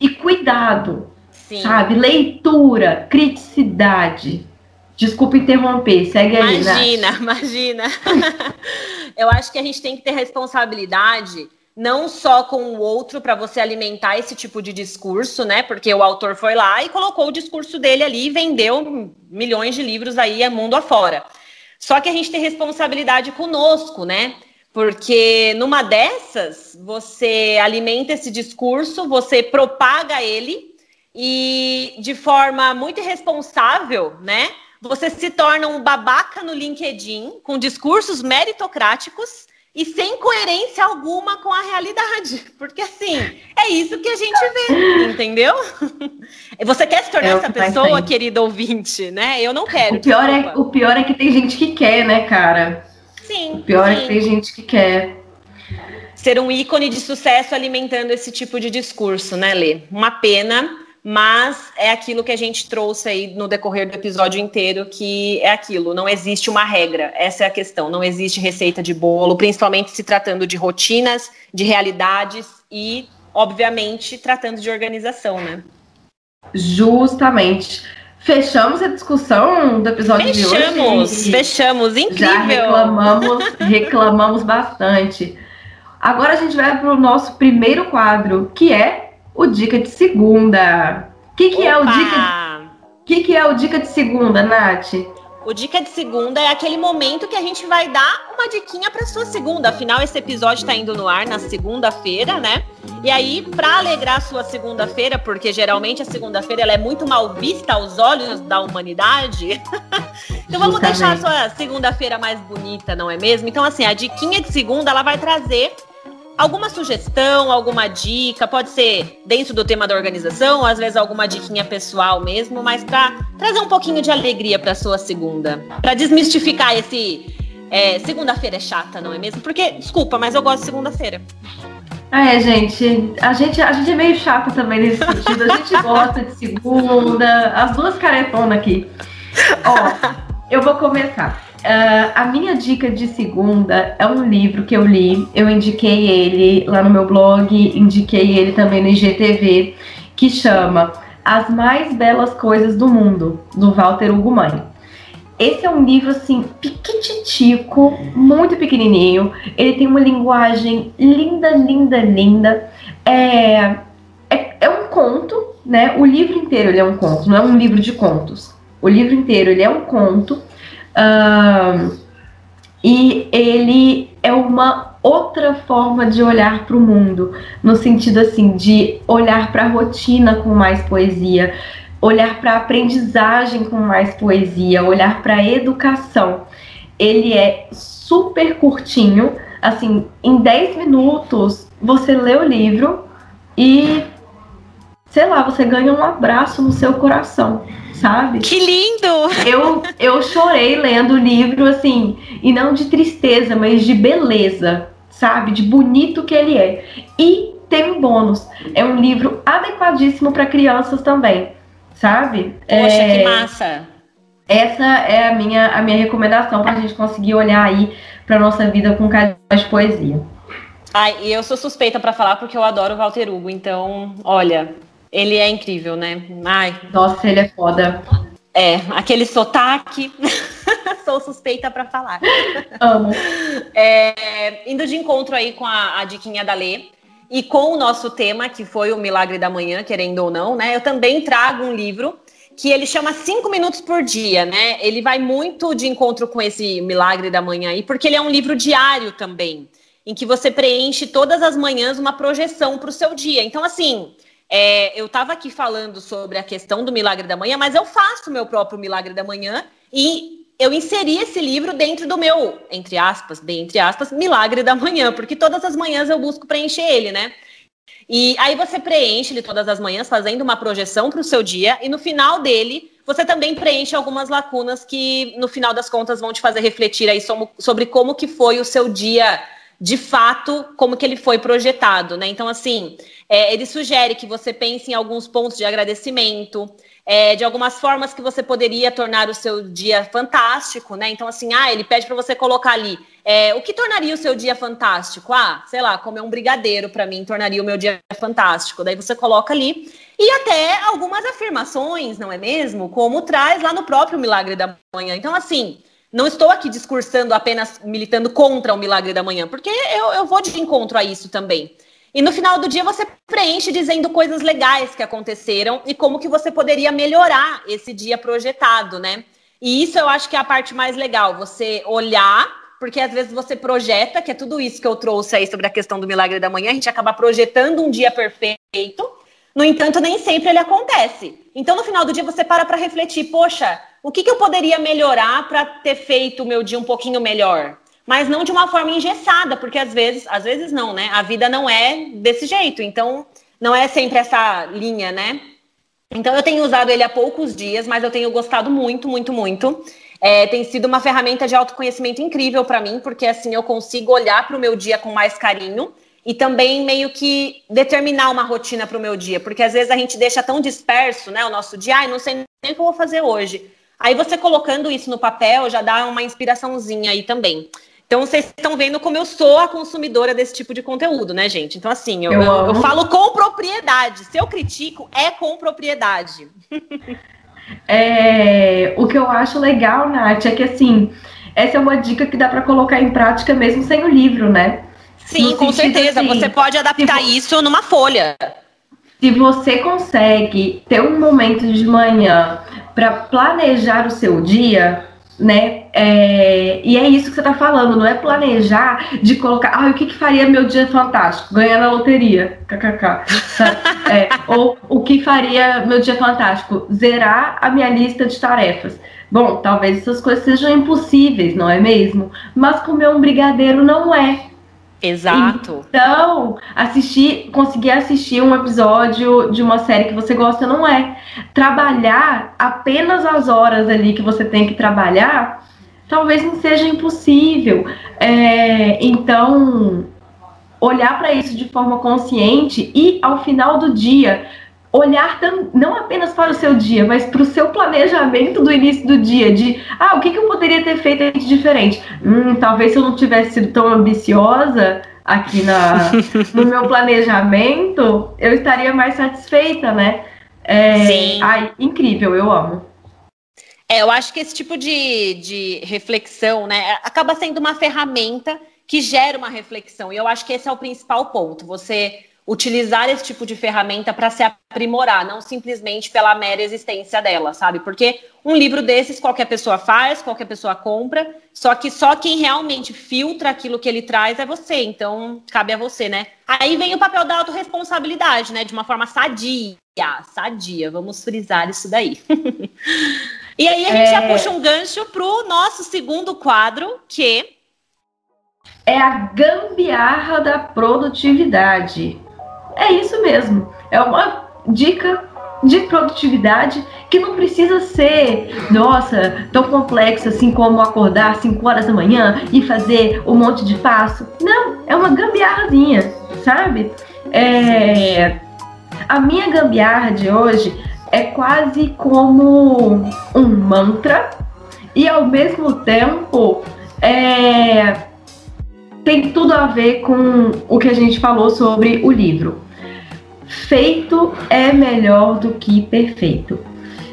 e cuidado, Sim. sabe? Leitura, criticidade. Desculpa interromper, segue aí. Imagina, imagina. Eu acho que a gente tem que ter responsabilidade não só com o outro para você alimentar esse tipo de discurso, né? Porque o autor foi lá e colocou o discurso dele ali e vendeu milhões de livros aí mundo afora. Só que a gente tem responsabilidade conosco, né? Porque numa dessas, você alimenta esse discurso, você propaga ele e de forma muito irresponsável, né? Você se torna um babaca no LinkedIn com discursos meritocráticos e sem coerência alguma com a realidade. Porque assim, é isso que a gente vê, entendeu? Você quer se tornar essa pessoa, querido ouvinte, né? Eu não quero. O pior, é, o pior é que tem gente que quer, né, cara? Sim. O pior sim. é que tem gente que quer. Ser um ícone de sucesso alimentando esse tipo de discurso, né, Lê? Uma pena mas é aquilo que a gente trouxe aí no decorrer do episódio inteiro, que é aquilo, não existe uma regra, essa é a questão, não existe receita de bolo, principalmente se tratando de rotinas, de realidades e, obviamente, tratando de organização, né? Justamente. Fechamos a discussão do episódio fechamos, de hoje. Fechamos, fechamos, incrível. Já reclamamos, reclamamos bastante. Agora a gente vai para o nosso primeiro quadro, que é o Dica de Segunda. O que, que é o Dica? que, que é o Dica de Segunda, Nath? O Dica de Segunda é aquele momento que a gente vai dar uma diquinha para sua segunda. Afinal, esse episódio está indo no ar na segunda-feira, né? E aí, para alegrar a sua segunda-feira, porque geralmente a segunda-feira ela é muito mal vista aos olhos da humanidade. então vamos Justamente. deixar a sua segunda-feira mais bonita, não é mesmo? Então, assim, a diquinha de segunda ela vai trazer alguma sugestão, alguma dica, pode ser dentro do tema da organização, ou às vezes alguma diquinha pessoal mesmo, mas para trazer um pouquinho de alegria para sua segunda, para desmistificar esse é, segunda-feira é chata, não é mesmo? Porque desculpa, mas eu gosto de segunda-feira. É, gente, a gente, a gente é meio chato também nesse sentido. A gente gosta de segunda, as duas caretonas aqui. Ó, eu vou começar. Uh, a minha dica de segunda é um livro que eu li, eu indiquei ele lá no meu blog, indiquei ele também no IGTV, que chama As Mais Belas Coisas do Mundo, do Walter Mãe. Esse é um livro assim, piquititico, muito pequenininho. Ele tem uma linguagem linda, linda, linda. É, é, é um conto, né? O livro inteiro é um conto, não é um livro de contos. O livro inteiro ele é um conto Uh, e ele é uma outra forma de olhar para o mundo, no sentido assim de olhar para a rotina com mais poesia, olhar para a aprendizagem com mais poesia, olhar para a educação. Ele é super curtinho, assim, em 10 minutos você lê o livro e sei lá, você ganha um abraço no seu coração sabe? Que lindo! Eu, eu chorei lendo o livro, assim, e não de tristeza, mas de beleza, sabe? De bonito que ele é. E tem um bônus: é um livro adequadíssimo para crianças também, sabe? Poxa, é... que massa! Essa é a minha, a minha recomendação para a gente conseguir olhar aí para nossa vida com carinho de poesia. Ai, e eu sou suspeita para falar porque eu adoro o Walter Hugo, então, olha, ele é incrível, né? Ai. Nossa, ele é foda. É, aquele sotaque. Sou suspeita para falar. Amo. É, indo de encontro aí com a, a diquinha da Lê e com o nosso tema, que foi o Milagre da Manhã, querendo ou não, né? Eu também trago um livro que ele chama Cinco Minutos por Dia, né? Ele vai muito de encontro com esse Milagre da Manhã aí, porque ele é um livro diário também, em que você preenche todas as manhãs uma projeção para o seu dia. Então, assim, é, eu estava aqui falando sobre a questão do milagre da manhã, mas eu faço o meu próprio milagre da manhã e eu inseri esse livro dentro do meu, entre aspas, bem entre aspas, milagre da manhã, porque todas as manhãs eu busco preencher ele, né? E aí você preenche ele todas as manhãs, fazendo uma projeção para o seu dia, e no final dele você também preenche algumas lacunas que, no final das contas, vão te fazer refletir aí sobre como que foi o seu dia de fato como que ele foi projetado, né? Então, assim, é, ele sugere que você pense em alguns pontos de agradecimento, é, de algumas formas que você poderia tornar o seu dia fantástico, né? Então, assim, ah, ele pede para você colocar ali é, o que tornaria o seu dia fantástico? Ah, sei lá, comer um brigadeiro para mim tornaria o meu dia fantástico. Daí você coloca ali e até algumas afirmações, não é mesmo? Como traz lá no próprio Milagre da Manhã. Então, assim, não estou aqui discursando apenas militando contra o milagre da manhã, porque eu, eu vou de encontro a isso também. E no final do dia você preenche dizendo coisas legais que aconteceram e como que você poderia melhorar esse dia projetado, né? E isso eu acho que é a parte mais legal, você olhar porque às vezes você projeta, que é tudo isso que eu trouxe aí sobre a questão do milagre da manhã, a gente acaba projetando um dia perfeito, no entanto, nem sempre ele acontece. Então, no final do dia, você para para refletir: poxa, o que, que eu poderia melhorar para ter feito o meu dia um pouquinho melhor? Mas não de uma forma engessada, porque às vezes, às vezes não, né? A vida não é desse jeito. Então, não é sempre essa linha, né? Então, eu tenho usado ele há poucos dias, mas eu tenho gostado muito, muito, muito. É, tem sido uma ferramenta de autoconhecimento incrível para mim, porque assim eu consigo olhar para o meu dia com mais carinho e também meio que determinar uma rotina para o meu dia, porque às vezes a gente deixa tão disperso, né, o nosso dia, ai, não sei nem o que eu vou fazer hoje. Aí você colocando isso no papel já dá uma inspiraçãozinha aí também. Então vocês estão vendo como eu sou a consumidora desse tipo de conteúdo, né, gente? Então, assim, eu, eu, eu, falo com propriedade. Se eu critico, é com propriedade. É, o que eu acho legal, Nath, é que assim, essa é uma dica que dá para colocar em prática mesmo sem o livro, né? Sim, com certeza. Assim, você pode adaptar isso numa folha. Se você consegue ter um momento de manhã para planejar o seu dia, né? É, e é isso que você está falando, não é planejar de colocar, ah, o que, que faria meu dia fantástico? Ganhar na loteria, kkk. é, ou o que faria meu dia fantástico? Zerar a minha lista de tarefas. Bom, talvez essas coisas sejam impossíveis, não é mesmo? Mas comer um brigadeiro não é. Exato. Então, assistir, conseguir assistir um episódio de uma série que você gosta não é. Trabalhar apenas as horas ali que você tem que trabalhar, talvez não seja impossível. É, então, olhar para isso de forma consciente e ao final do dia olhar não apenas para o seu dia, mas para o seu planejamento do início do dia, de ah, o que, que eu poderia ter feito de diferente? Hum, talvez se eu não tivesse sido tão ambiciosa aqui na, no meu planejamento, eu estaria mais satisfeita, né? É, Sim. Ai, incrível, eu amo. É, eu acho que esse tipo de, de reflexão, né, acaba sendo uma ferramenta que gera uma reflexão. E eu acho que esse é o principal ponto. Você utilizar esse tipo de ferramenta para se aprimorar, não simplesmente pela mera existência dela, sabe? Porque um livro desses qualquer pessoa faz, qualquer pessoa compra, só que só quem realmente filtra aquilo que ele traz é você, então cabe a você, né? Aí vem o papel da autorresponsabilidade, né? De uma forma sadia, sadia, vamos frisar isso daí. e aí a gente é... já puxa um gancho pro nosso segundo quadro, que é a gambiarra da produtividade. É isso mesmo. É uma dica de produtividade que não precisa ser, nossa, tão complexa assim como acordar 5 horas da manhã e fazer um monte de passo. Não, é uma gambiarrazinha, sabe? É, a minha gambiarra de hoje é quase como um mantra e ao mesmo tempo é, tem tudo a ver com o que a gente falou sobre o livro feito é melhor do que perfeito.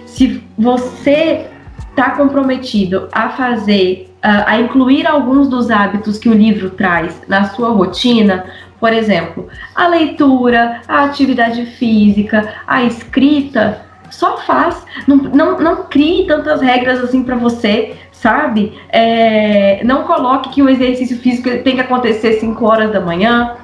Se você está comprometido a fazer, a incluir alguns dos hábitos que o livro traz na sua rotina, por exemplo, a leitura, a atividade física, a escrita, só faz. Não, não, não crie tantas regras assim para você, sabe? É, não coloque que o exercício físico tem que acontecer 5 horas da manhã.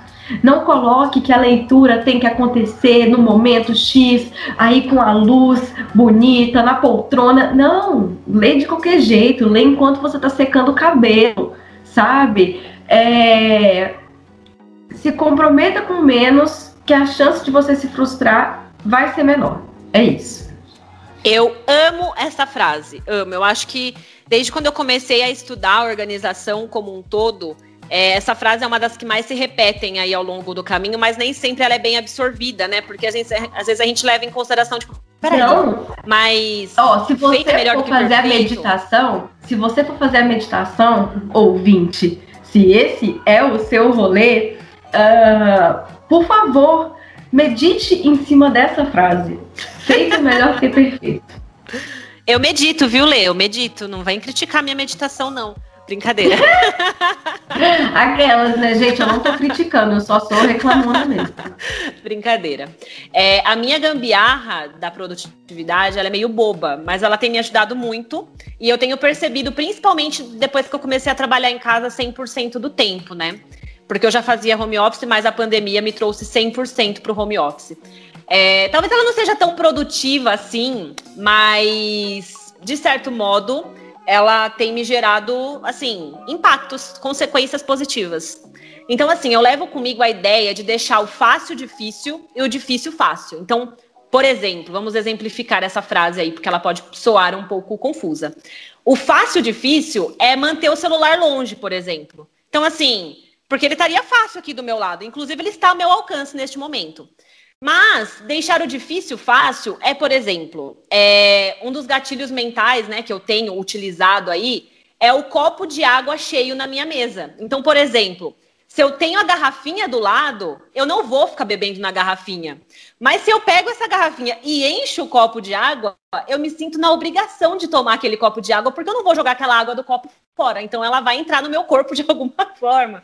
Não coloque que a leitura tem que acontecer no momento X, aí com a luz bonita, na poltrona. Não, lê de qualquer jeito, lê enquanto você está secando o cabelo, sabe? É... Se comprometa com menos, que a chance de você se frustrar vai ser menor. É isso. Eu amo essa frase, amo. Eu acho que desde quando eu comecei a estudar a organização como um todo, é, essa frase é uma das que mais se repetem aí ao longo do caminho, mas nem sempre ela é bem absorvida, né? Porque às vezes, às vezes a gente leva em consideração, tipo, peraí, não. mas. Ó, se você for fazer perfeito, a meditação, se você for fazer a meditação, ouvinte, se esse é o seu rolê, uh, por favor, medite em cima dessa frase. Feito melhor que perfeito. Eu medito, viu, Lê? Eu medito. Não vem criticar minha meditação, não. Brincadeira. Aquelas, né, gente? Eu não tô criticando, eu só sou reclamando mesmo. Brincadeira. É, a minha gambiarra da produtividade, ela é meio boba, mas ela tem me ajudado muito. E eu tenho percebido, principalmente depois que eu comecei a trabalhar em casa 100% do tempo, né? Porque eu já fazia home office, mas a pandemia me trouxe 100% para o home office. É, talvez ela não seja tão produtiva assim, mas de certo modo ela tem me gerado, assim, impactos, consequências positivas. Então, assim, eu levo comigo a ideia de deixar o fácil difícil e o difícil fácil. Então, por exemplo, vamos exemplificar essa frase aí, porque ela pode soar um pouco confusa. O fácil difícil é manter o celular longe, por exemplo. Então, assim, porque ele estaria fácil aqui do meu lado. Inclusive, ele está ao meu alcance neste momento. Mas deixar o difícil fácil é, por exemplo, é, um dos gatilhos mentais né, que eu tenho utilizado aí é o copo de água cheio na minha mesa. Então, por exemplo, se eu tenho a garrafinha do lado, eu não vou ficar bebendo na garrafinha. Mas se eu pego essa garrafinha e encho o copo de água, eu me sinto na obrigação de tomar aquele copo de água, porque eu não vou jogar aquela água do copo fora. Então ela vai entrar no meu corpo de alguma forma.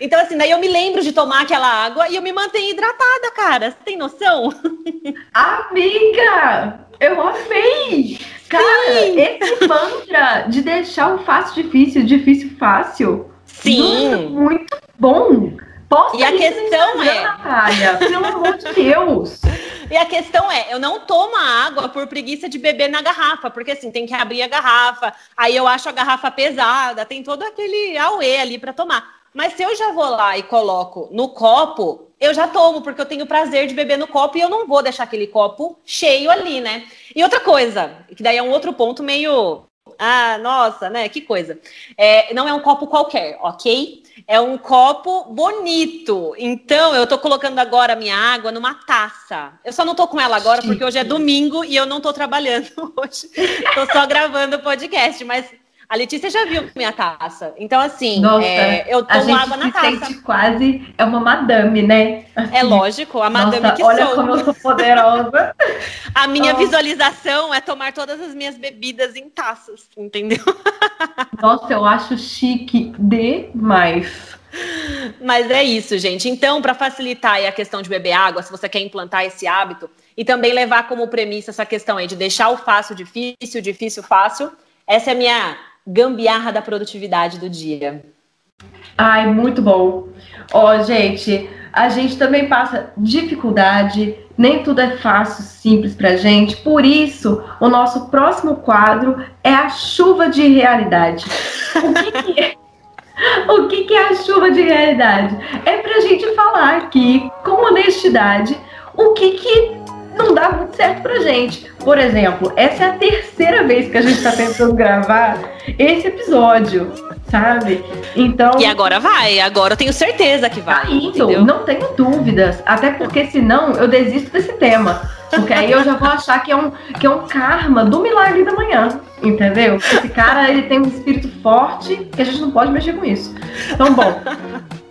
Então, assim, daí eu me lembro de tomar aquela água e eu me mantenho hidratada, cara. Você tem noção? Amiga! Eu amei! Cara, Sim. esse mantra de deixar o fácil difícil, difícil fácil. Sim. Muito bom. Posso e a questão é, Natália, pelo amor de Deus. E a questão é, eu não tomo a água por preguiça de beber na garrafa, porque assim, tem que abrir a garrafa, aí eu acho a garrafa pesada, tem todo aquele auê ali para tomar. Mas se eu já vou lá e coloco no copo, eu já tomo, porque eu tenho prazer de beber no copo e eu não vou deixar aquele copo cheio ali, né? E outra coisa, que daí é um outro ponto meio. Ah, nossa, né? Que coisa. É, não é um copo qualquer, ok? É um copo bonito. Então, eu tô colocando agora a minha água numa taça. Eu só não tô com ela agora porque hoje é domingo e eu não tô trabalhando hoje. tô só gravando o podcast, mas a Letícia já viu minha taça. Então, assim, Nossa, é, eu tomo água na taça. Sente quase é uma madame, né? Assim, é lógico, a madame Nossa, que olha sou. como eu sou poderosa. a minha visualização é tomar todas as minhas bebidas em taças, entendeu? Nossa, eu acho chique demais. Mas é isso, gente. Então, para facilitar a questão de beber água, se você quer implantar esse hábito e também levar como premissa essa questão aí de deixar o fácil difícil, difícil fácil, essa é a minha gambiarra da produtividade do dia. Ai, muito bom. Ó, oh, gente, a gente também passa dificuldade, nem tudo é fácil, simples pra gente. Por isso, o nosso próximo quadro é a chuva de realidade. O que, que é? O que, que é a chuva de realidade? É pra gente falar aqui, com honestidade, o que, que não dá muito certo pra gente. Por exemplo, essa é a terceira vez que a gente tá tentando gravar esse episódio, sabe? Então. E agora vai, agora eu tenho certeza que vai. Tá indo, não tenho dúvidas. Até porque senão eu desisto desse tema. Porque aí eu já vou achar que é um, que é um karma do milagre da manhã. Entendeu? Esse cara ele tem um espírito forte que a gente não pode mexer com isso. Então, bom.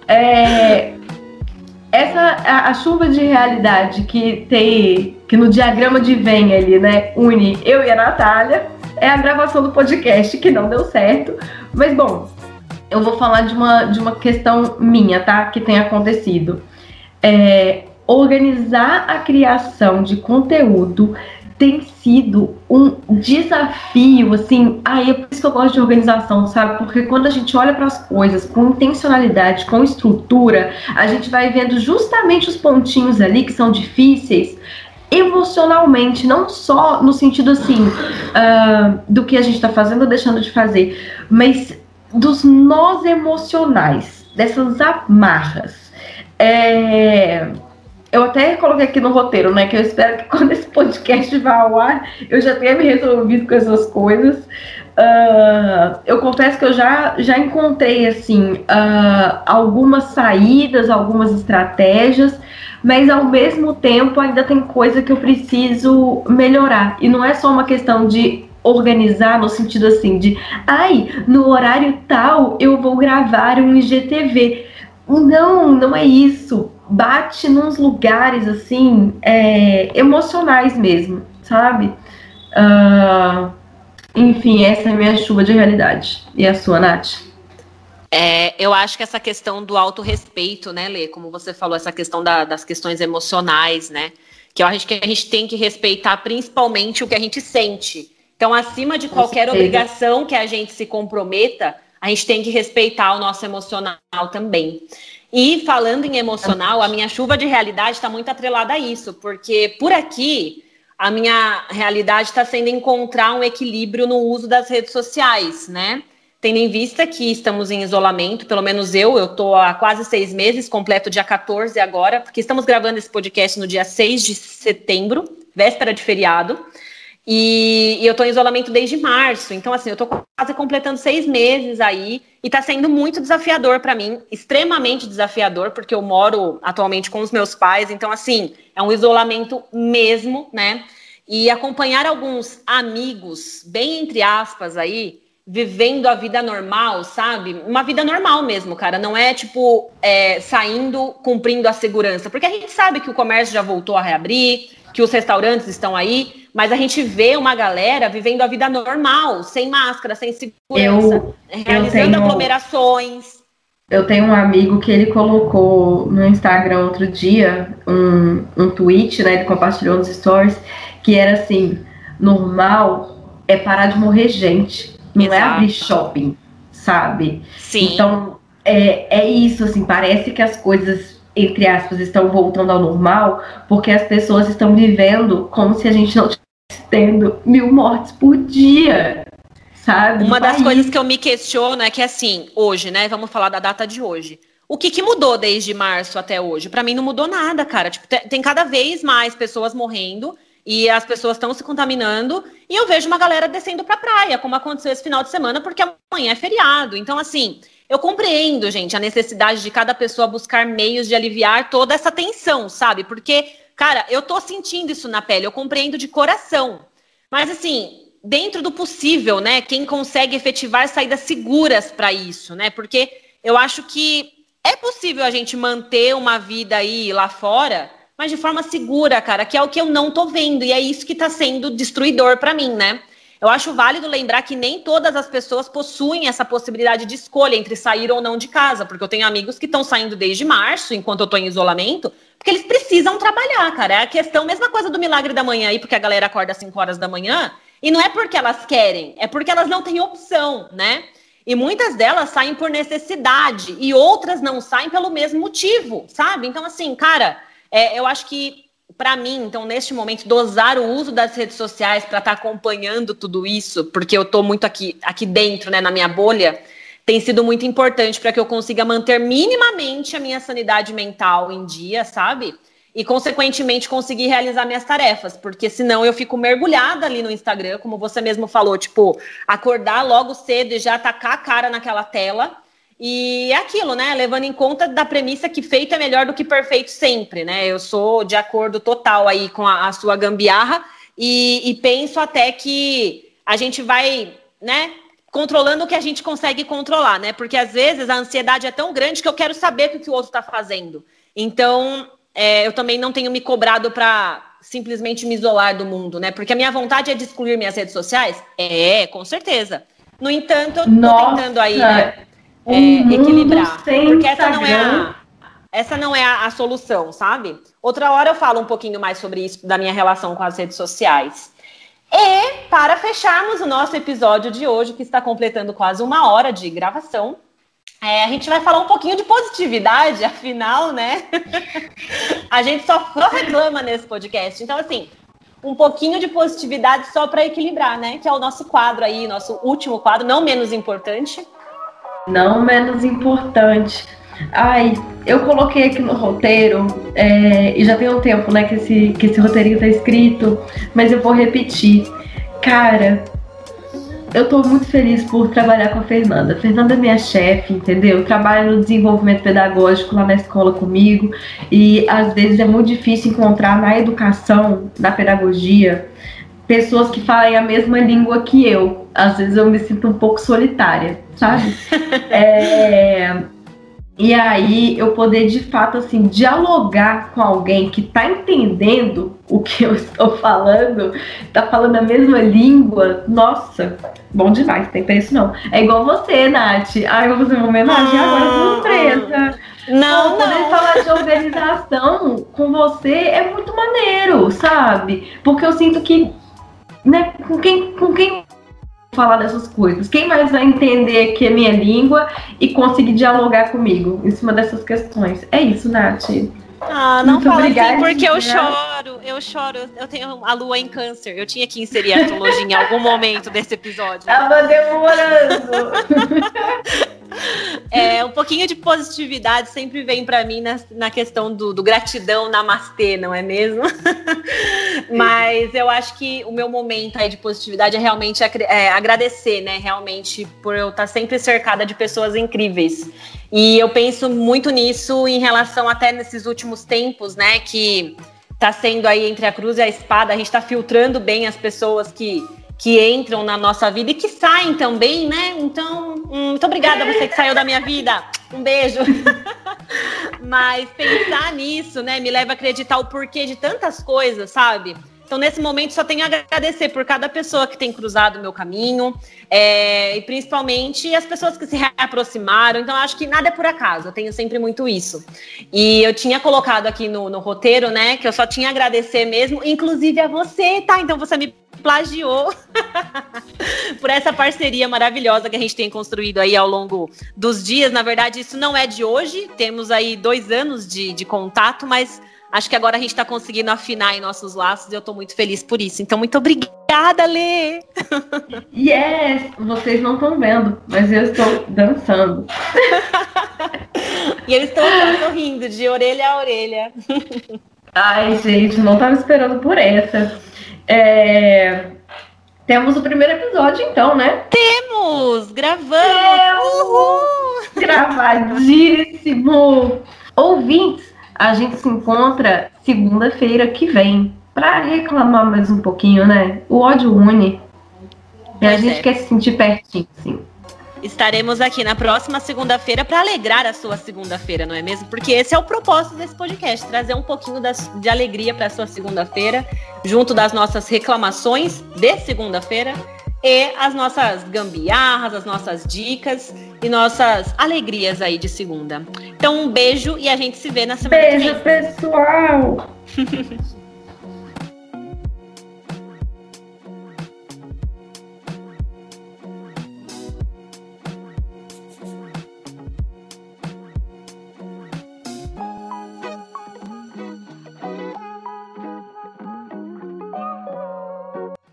É, essa a, a, chuva de realidade que tem que no diagrama de Venn ali, né, une eu e a Natália, é a gravação do podcast que não deu certo. Mas bom, eu vou falar de uma, de uma questão minha, tá? Que tem acontecido. É, organizar a criação de conteúdo tem sido um desafio, assim, aí é por isso que eu gosto de organização, sabe? Porque quando a gente olha para as coisas com intencionalidade, com estrutura, a gente vai vendo justamente os pontinhos ali que são difíceis emocionalmente, não só no sentido assim uh, do que a gente está fazendo ou deixando de fazer, mas dos nós emocionais, dessas amarras. É eu até coloquei aqui no roteiro, né? Que eu espero que quando esse podcast vá ao ar, eu já tenha me resolvido com essas coisas. Uh, eu confesso que eu já, já encontrei, assim, uh, algumas saídas, algumas estratégias, mas ao mesmo tempo ainda tem coisa que eu preciso melhorar. E não é só uma questão de organizar no sentido assim de, ai, no horário tal eu vou gravar um IGTV. Não, não é isso bate nos lugares assim é, emocionais mesmo, sabe? Uh, enfim, essa é a minha chuva de realidade. E a sua, Nath? É, eu acho que essa questão do autorrespeito, né, Lê, como você falou, essa questão da, das questões emocionais, né, que eu acho que a gente tem que respeitar principalmente o que a gente sente. Então, acima de qualquer obrigação que a gente se comprometa, a gente tem que respeitar o nosso emocional também. E falando em emocional, a minha chuva de realidade está muito atrelada a isso, porque por aqui a minha realidade está sendo encontrar um equilíbrio no uso das redes sociais, né? Tendo em vista que estamos em isolamento, pelo menos eu, eu estou há quase seis meses, completo dia 14 agora, porque estamos gravando esse podcast no dia 6 de setembro, véspera de feriado. E, e eu estou em isolamento desde março, então assim, eu estou quase completando seis meses aí e está sendo muito desafiador para mim, extremamente desafiador, porque eu moro atualmente com os meus pais, então assim, é um isolamento mesmo, né? E acompanhar alguns amigos, bem entre aspas aí, vivendo a vida normal, sabe? Uma vida normal mesmo, cara. Não é tipo é, saindo, cumprindo a segurança. Porque a gente sabe que o comércio já voltou a reabrir, que os restaurantes estão aí, mas a gente vê uma galera vivendo a vida normal, sem máscara, sem segurança, eu, realizando eu tenho, aglomerações. Eu tenho um amigo que ele colocou no Instagram outro dia um, um tweet, né? Ele compartilhou nos stories, que era assim: normal é parar de morrer gente, não Exato. é abrir shopping, sabe? Sim. Então é, é isso, assim, parece que as coisas entre aspas, estão voltando ao normal, porque as pessoas estão vivendo como se a gente não estivesse tendo mil mortes por dia. Sabe? Uma das coisas que eu me questiono é que, assim, hoje, né? Vamos falar da data de hoje. O que, que mudou desde março até hoje? Para mim não mudou nada, cara. Tipo, tem, cada vez mais pessoas morrendo e as pessoas estão se contaminando e eu vejo uma galera descendo para praia, como aconteceu esse final de semana, porque amanhã é feriado. Então, assim, eu compreendo, gente, a necessidade de cada pessoa buscar meios de aliviar toda essa tensão, sabe? Porque, cara, eu tô sentindo isso na pele, eu compreendo de coração. Mas, assim, dentro do possível, né? Quem consegue efetivar saídas seguras para isso, né? Porque eu acho que é possível a gente manter uma vida aí lá fora, mas de forma segura, cara, que é o que eu não tô vendo. E é isso que tá sendo destruidor para mim, né? Eu acho válido lembrar que nem todas as pessoas possuem essa possibilidade de escolha entre sair ou não de casa, porque eu tenho amigos que estão saindo desde março, enquanto eu estou em isolamento, porque eles precisam trabalhar, cara. É a questão, mesma coisa do milagre da manhã aí, porque a galera acorda às 5 horas da manhã, e não é porque elas querem, é porque elas não têm opção, né? E muitas delas saem por necessidade, e outras não saem pelo mesmo motivo, sabe? Então, assim, cara, é, eu acho que para mim, então, neste momento, dosar o uso das redes sociais para estar tá acompanhando tudo isso, porque eu estou muito aqui, aqui dentro, né, na minha bolha, tem sido muito importante para que eu consiga manter minimamente a minha sanidade mental em dia, sabe? E, consequentemente, conseguir realizar minhas tarefas, porque senão eu fico mergulhada ali no Instagram, como você mesmo falou, tipo, acordar logo cedo e já atacar a cara naquela tela e é aquilo, né? Levando em conta da premissa que feito é melhor do que perfeito sempre, né? Eu sou de acordo total aí com a, a sua gambiarra e, e, penso até que a gente vai, né? Controlando o que a gente consegue controlar, né? Porque às vezes a ansiedade é tão grande que eu quero saber o que o outro está fazendo. Então, é, eu também não tenho me cobrado para simplesmente me isolar do mundo, né? Porque a minha vontade é de excluir minhas redes sociais? É, com certeza. No entanto, eu tô tentando aí, né? É, equilibrar. Porque essa não é a, essa não é a, a, solução, sabe? Outra hora eu falo um pouquinho mais sobre isso, da minha relação com as redes sociais. E para fecharmos o nosso episódio de hoje, que está completando quase uma hora de gravação, é, a gente vai falar um pouquinho de positividade, afinal, né? a gente só, só reclama nesse podcast. Então, assim, um pouquinho de positividade só para equilibrar, né? Que é o nosso quadro aí, nosso último quadro, não menos importante, não menos importante. Ai, eu coloquei aqui no roteiro, é, e já tem um tempo, né, que esse, que esse roteirinho tá escrito, mas eu vou repetir. Cara, eu tô muito feliz por trabalhar com a Fernanda. A Fernanda é minha chefe, entendeu? Trabalha no desenvolvimento pedagógico lá na escola comigo, e às vezes é muito difícil encontrar na educação, na pedagogia, pessoas que falem a mesma língua que eu. Às vezes eu me sinto um pouco solitária, sabe? é... E aí eu poder de fato assim dialogar com alguém que tá entendendo o que eu estou falando, tá falando a mesma língua, nossa, bom demais, tem preço não. É igual você, Nath. Ah, eu vou fazer uma homenagem agora agora surpresa. Não, Pô, poder falar de organização com você é muito maneiro, sabe? Porque eu sinto que, né, com quem, com quem falar dessas coisas? Quem mais vai entender que é minha língua e conseguir dialogar comigo em cima dessas questões? É isso, Nath. Ah, não Muito fala obrigada, assim, porque eu choro, eu choro, eu tenho a lua em câncer, eu tinha que inserir a astrologia em algum momento desse episódio. Tava demorando. É, um pouquinho de positividade sempre vem para mim na, na questão do, do, gratidão namastê, não é mesmo? Mas eu acho que o meu momento aí de positividade é realmente é, agradecer, né? Realmente por eu estar sempre cercada de pessoas incríveis. E eu penso muito nisso em relação até nesses últimos tempos, né? Que tá sendo aí entre a cruz e a espada, a gente está filtrando bem as pessoas que que entram na nossa vida e que saem também, né? Então, hum, muito obrigada a você que saiu da minha vida. Um beijo. Mas pensar nisso, né, me leva a acreditar o porquê de tantas coisas, sabe? Então, nesse momento, só tenho a agradecer por cada pessoa que tem cruzado o meu caminho, é, e principalmente as pessoas que se reaproximaram. Então, acho que nada é por acaso, eu tenho sempre muito isso. E eu tinha colocado aqui no, no roteiro, né, que eu só tinha a agradecer mesmo, inclusive a você, tá? Então, você me plagiou por essa parceria maravilhosa que a gente tem construído aí ao longo dos dias. Na verdade, isso não é de hoje, temos aí dois anos de, de contato, mas acho que agora a gente está conseguindo afinar em nossos laços e eu estou muito feliz por isso. Então, muito obrigada, Lê! Yes! Vocês não estão vendo, mas eu estou dançando. e eu estou sorrindo de orelha a orelha. Ai, gente, não estava esperando por essa. É... Temos o primeiro episódio, então, né? Temos! Gravamos! Uhul! Gravadíssimo! Ouvintes, a gente se encontra segunda-feira que vem para reclamar mais um pouquinho, né? O ódio une. E a gente é. quer se sentir pertinho, sim. Estaremos aqui na próxima segunda-feira para alegrar a sua segunda-feira, não é mesmo? Porque esse é o propósito desse podcast, trazer um pouquinho das, de alegria para a sua segunda-feira, junto das nossas reclamações de segunda-feira e as nossas gambiarras, as nossas dicas e nossas alegrias aí de segunda. Então, um beijo e a gente se vê na semana beijo, que vem. Beijo, pessoal!